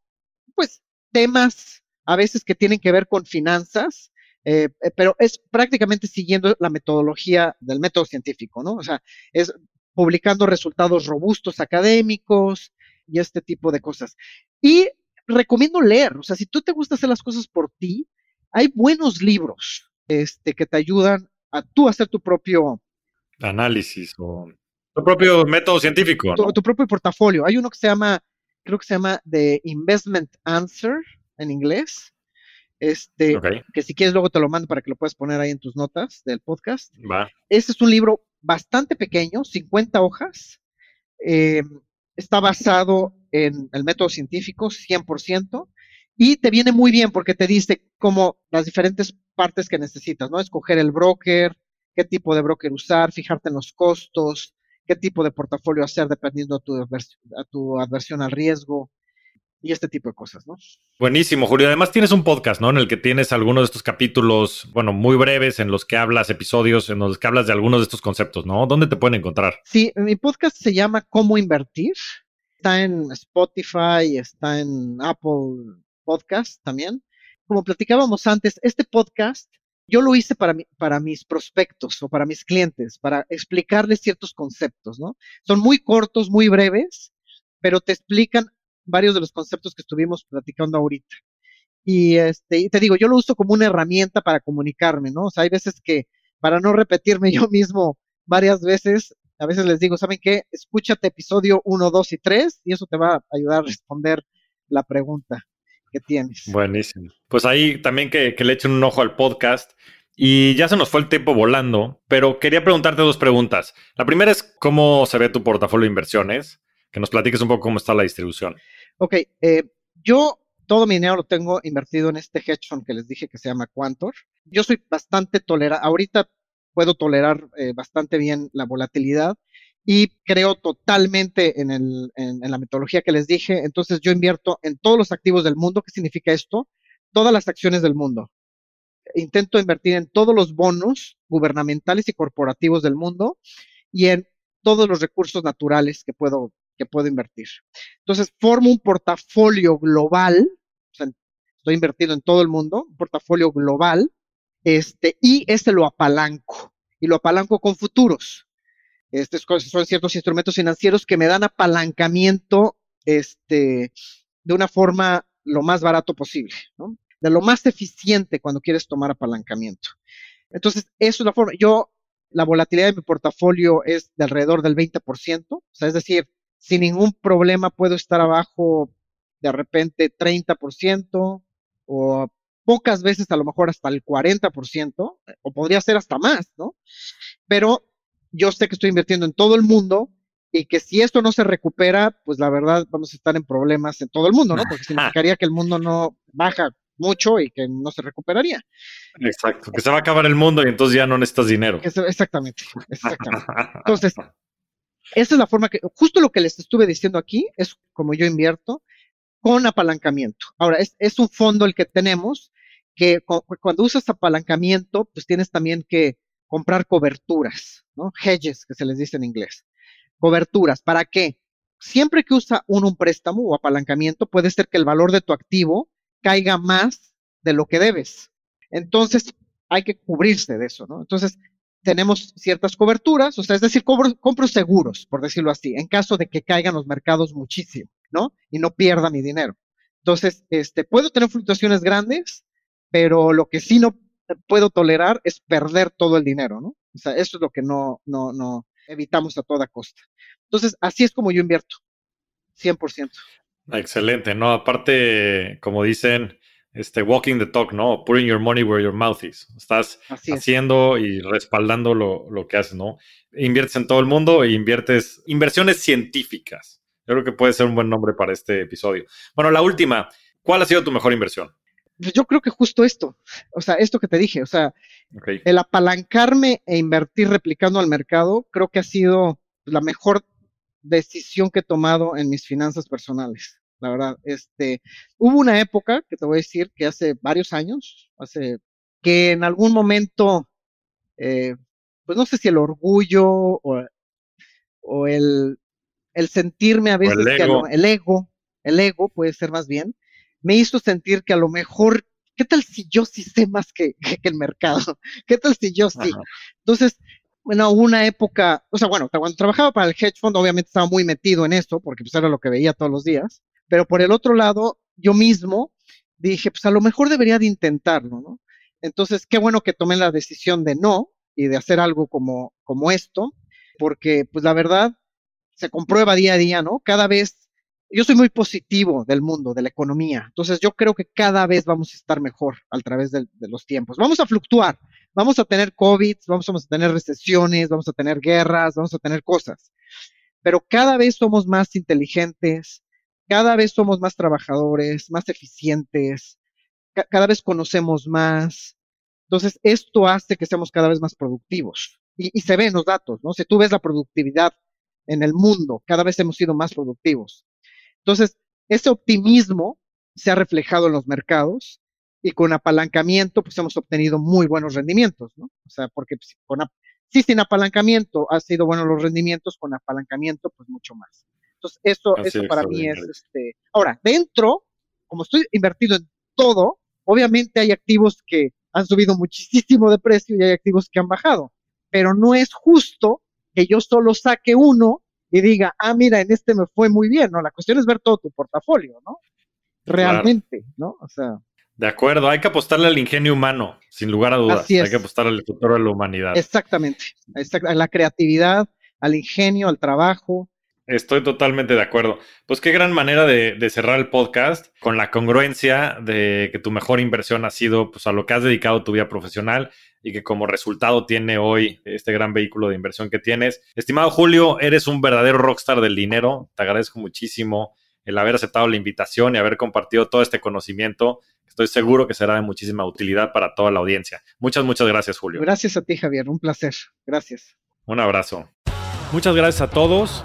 pues, temas a veces que tienen que ver con finanzas, eh, eh, pero es prácticamente siguiendo la metodología del método científico, ¿no? O sea, es publicando resultados robustos académicos y este tipo de cosas. Y recomiendo leer, o sea, si tú te gusta hacer las cosas por ti, hay buenos libros este, que te ayudan a tú hacer tu propio análisis o tu propio método científico. Tu, propio portafolio. Hay uno que se llama, creo que se llama The Investment Answer en inglés. Este, que si quieres luego te lo mando para que lo puedas poner ahí en tus notas del podcast. Va. Este es un libro bastante pequeño, 50 hojas. Eh, está basado en el método científico, 100%, y te viene muy bien porque te dice cómo las diferentes partes que necesitas, ¿no? Escoger el broker, qué tipo de broker usar, fijarte en los costos, qué tipo de portafolio hacer dependiendo de tu, a tu adversión al riesgo y este tipo de cosas, ¿no? Buenísimo, Julio. Además tienes un podcast, ¿no? En el que tienes algunos de estos capítulos, bueno, muy breves, en los que hablas, episodios, en los que hablas de algunos de estos conceptos, ¿no? ¿Dónde te pueden encontrar? Sí, mi podcast se llama Cómo Invertir. Está en Spotify, está en Apple Podcast también como platicábamos antes, este podcast yo lo hice para, para mis prospectos o para mis clientes, para explicarles ciertos conceptos, ¿no? Son muy cortos, muy breves, pero te explican varios de los conceptos que estuvimos platicando ahorita. Y, este, te digo, yo lo uso como una herramienta para comunicarme, ¿no? O sea, hay veces que para no repetirme yo mismo varias veces, a veces les digo, ¿saben qué? Escúchate episodio 1, 2 y 3 y eso te va a ayudar a responder la pregunta que tienes. Buenísimo. Pues ahí también que, le echen un ojo al podcast. Y ya se nos fue el tiempo volando, pero quería preguntarte dos preguntas. La primera es cómo se ve tu portafolio de inversiones, que nos platiques un poco cómo está la distribución. Ok, eh, yo todo mi dinero lo tengo invertido en este hedge fund que les dije que se llama Quantor. Yo soy bastante tolerante, ahorita puedo tolerar eh, bastante bien la volatilidad y creo totalmente en, el, en, la metodología que les dije. Entonces yo invierto en todos los activos del mundo. ¿Qué significa esto? Todas las acciones del mundo. Intento invertir en todos los bonos gubernamentales y corporativos del mundo y en todos los recursos naturales que puedo, que puedo invertir. Entonces formo un portafolio global, estoy invertido en todo el mundo, un portafolio global, este, y este lo apalanco, y lo apalanco con futuros. Estos son ciertos instrumentos financieros que me dan apalancamiento este, de una forma lo más barato posible, ¿no? de lo más eficiente cuando quieres tomar apalancamiento. Entonces, eso es la forma. Yo, la volatilidad de mi portafolio es de alrededor del 20%, o sea, es decir, sin ningún problema puedo estar abajo de repente 30% o pocas veces a lo mejor hasta el 40%, o podría ser hasta más, ¿no? Pero yo sé que estoy invirtiendo en todo el mundo y que si esto no se recupera, pues la verdad vamos a estar en problemas en todo el mundo, ¿no? Porque significaría que el mundo no baja mucho y que no se recuperaría. Exacto, que se va a acabar el mundo y entonces ya no necesitas dinero. Exactamente, exactamente. Entonces, esa es la forma que, justo lo que les estuve diciendo aquí, es como yo invierto con apalancamiento. Ahora, es, es un fondo el que tenemos, que cuando usas apalancamiento, pues tienes también que comprar coberturas, ¿no? Hedges, que se les dice en inglés. Coberturas, ¿para qué? Siempre que usa uno un préstamo o apalancamiento, puede ser que el valor de tu activo caiga más de lo que debes. Entonces, hay que cubrirse de eso, ¿no? Entonces, tenemos ciertas coberturas, o sea, es decir, compro, seguros, por decirlo así, en caso de que caigan los mercados muchísimo, ¿no? Y no pierda mi dinero. Entonces, este, puedo tener fluctuaciones grandes, pero lo que sí no puedo tolerar es perder todo el dinero, ¿no? O sea, eso es lo que no, no, no evitamos a toda costa. Entonces, así es como yo invierto, 100%. Excelente, ¿no? Aparte, como dicen, este walking the talk, ¿no? Putting your money where your mouth is. Estás haciendo y respaldando lo, lo, que haces, ¿no? Inviertes en todo el mundo e inviertes inversiones científicas. Yo creo que puede ser un buen nombre para este episodio. Bueno, la última, ¿cuál ha sido tu mejor inversión? Pues yo creo que justo esto, o sea, esto que te dije, o sea, el apalancarme e invertir replicando al mercado, creo que ha sido la mejor decisión que he tomado en mis finanzas personales. La verdad, este, hubo una época que te voy a decir que hace varios años, hace que en algún momento, eh, pues no sé si el orgullo o, o el, el sentirme a veces el ego. el ego, el ego puede ser más bien, me hizo sentir que a lo mejor, ¿qué tal si yo sí sé más que, el mercado? ¿Qué tal si yo sí? Entonces, bueno, hubo una época, o sea, bueno, cuando trabajaba para el hedge fund, obviamente estaba muy metido en esto, porque pues era lo que veía todos los días, pero por el otro lado, yo mismo dije, pues a lo mejor debería de intentarlo, ¿no? Entonces, qué bueno que tomé la decisión de no y de hacer algo como, como esto, porque pues la verdad se comprueba día a día, ¿no? Cada vez yo soy muy positivo del mundo, de la economía. Entonces yo creo que cada vez vamos a estar mejor a través de, los tiempos. Vamos a fluctuar, vamos a tener COVID, vamos a tener recesiones, vamos a tener guerras, vamos a tener cosas. Pero cada vez somos más inteligentes, cada vez somos más trabajadores, más eficientes, cada vez conocemos más. Entonces esto hace que seamos cada vez más productivos. Y, se ven los datos, ¿no? Si tú ves la productividad en el mundo, cada vez hemos sido más productivos. Entonces, ese optimismo se ha reflejado en los mercados y con apalancamiento, pues hemos obtenido muy buenos rendimientos, ¿no? O sea, porque pues, con, sin apalancamiento ha sido buenos los rendimientos, con apalancamiento, pues mucho más. Entonces, eso, eso para mí es, este, ahora, dentro, como estoy invertido en todo, obviamente hay activos que han subido muchísimo de precio y hay activos que han bajado, pero no es justo que yo solo saque uno y diga, ah, mira, en este me fue muy bien, ¿no? La cuestión es ver todo tu portafolio, ¿no? Realmente, ¿no? O sea. De acuerdo, hay que apostarle al ingenio humano, sin lugar a dudas. Hay que apostarle al futuro de la humanidad. Exactamente, a la creatividad, al ingenio, al trabajo. Estoy totalmente de acuerdo. Pues qué gran manera de, de, cerrar el podcast con la congruencia de que tu mejor inversión ha sido pues, a lo que has dedicado tu vida profesional y que como resultado tiene hoy este gran vehículo de inversión que tienes. Estimado Julio, eres un verdadero rockstar del dinero. Te agradezco muchísimo el haber aceptado la invitación y haber compartido todo este conocimiento. Estoy seguro que será de muchísima utilidad para toda la audiencia. Muchas, muchas gracias, Julio. Gracias a ti, Javier. Un placer. Gracias. Un abrazo. Muchas gracias a todos.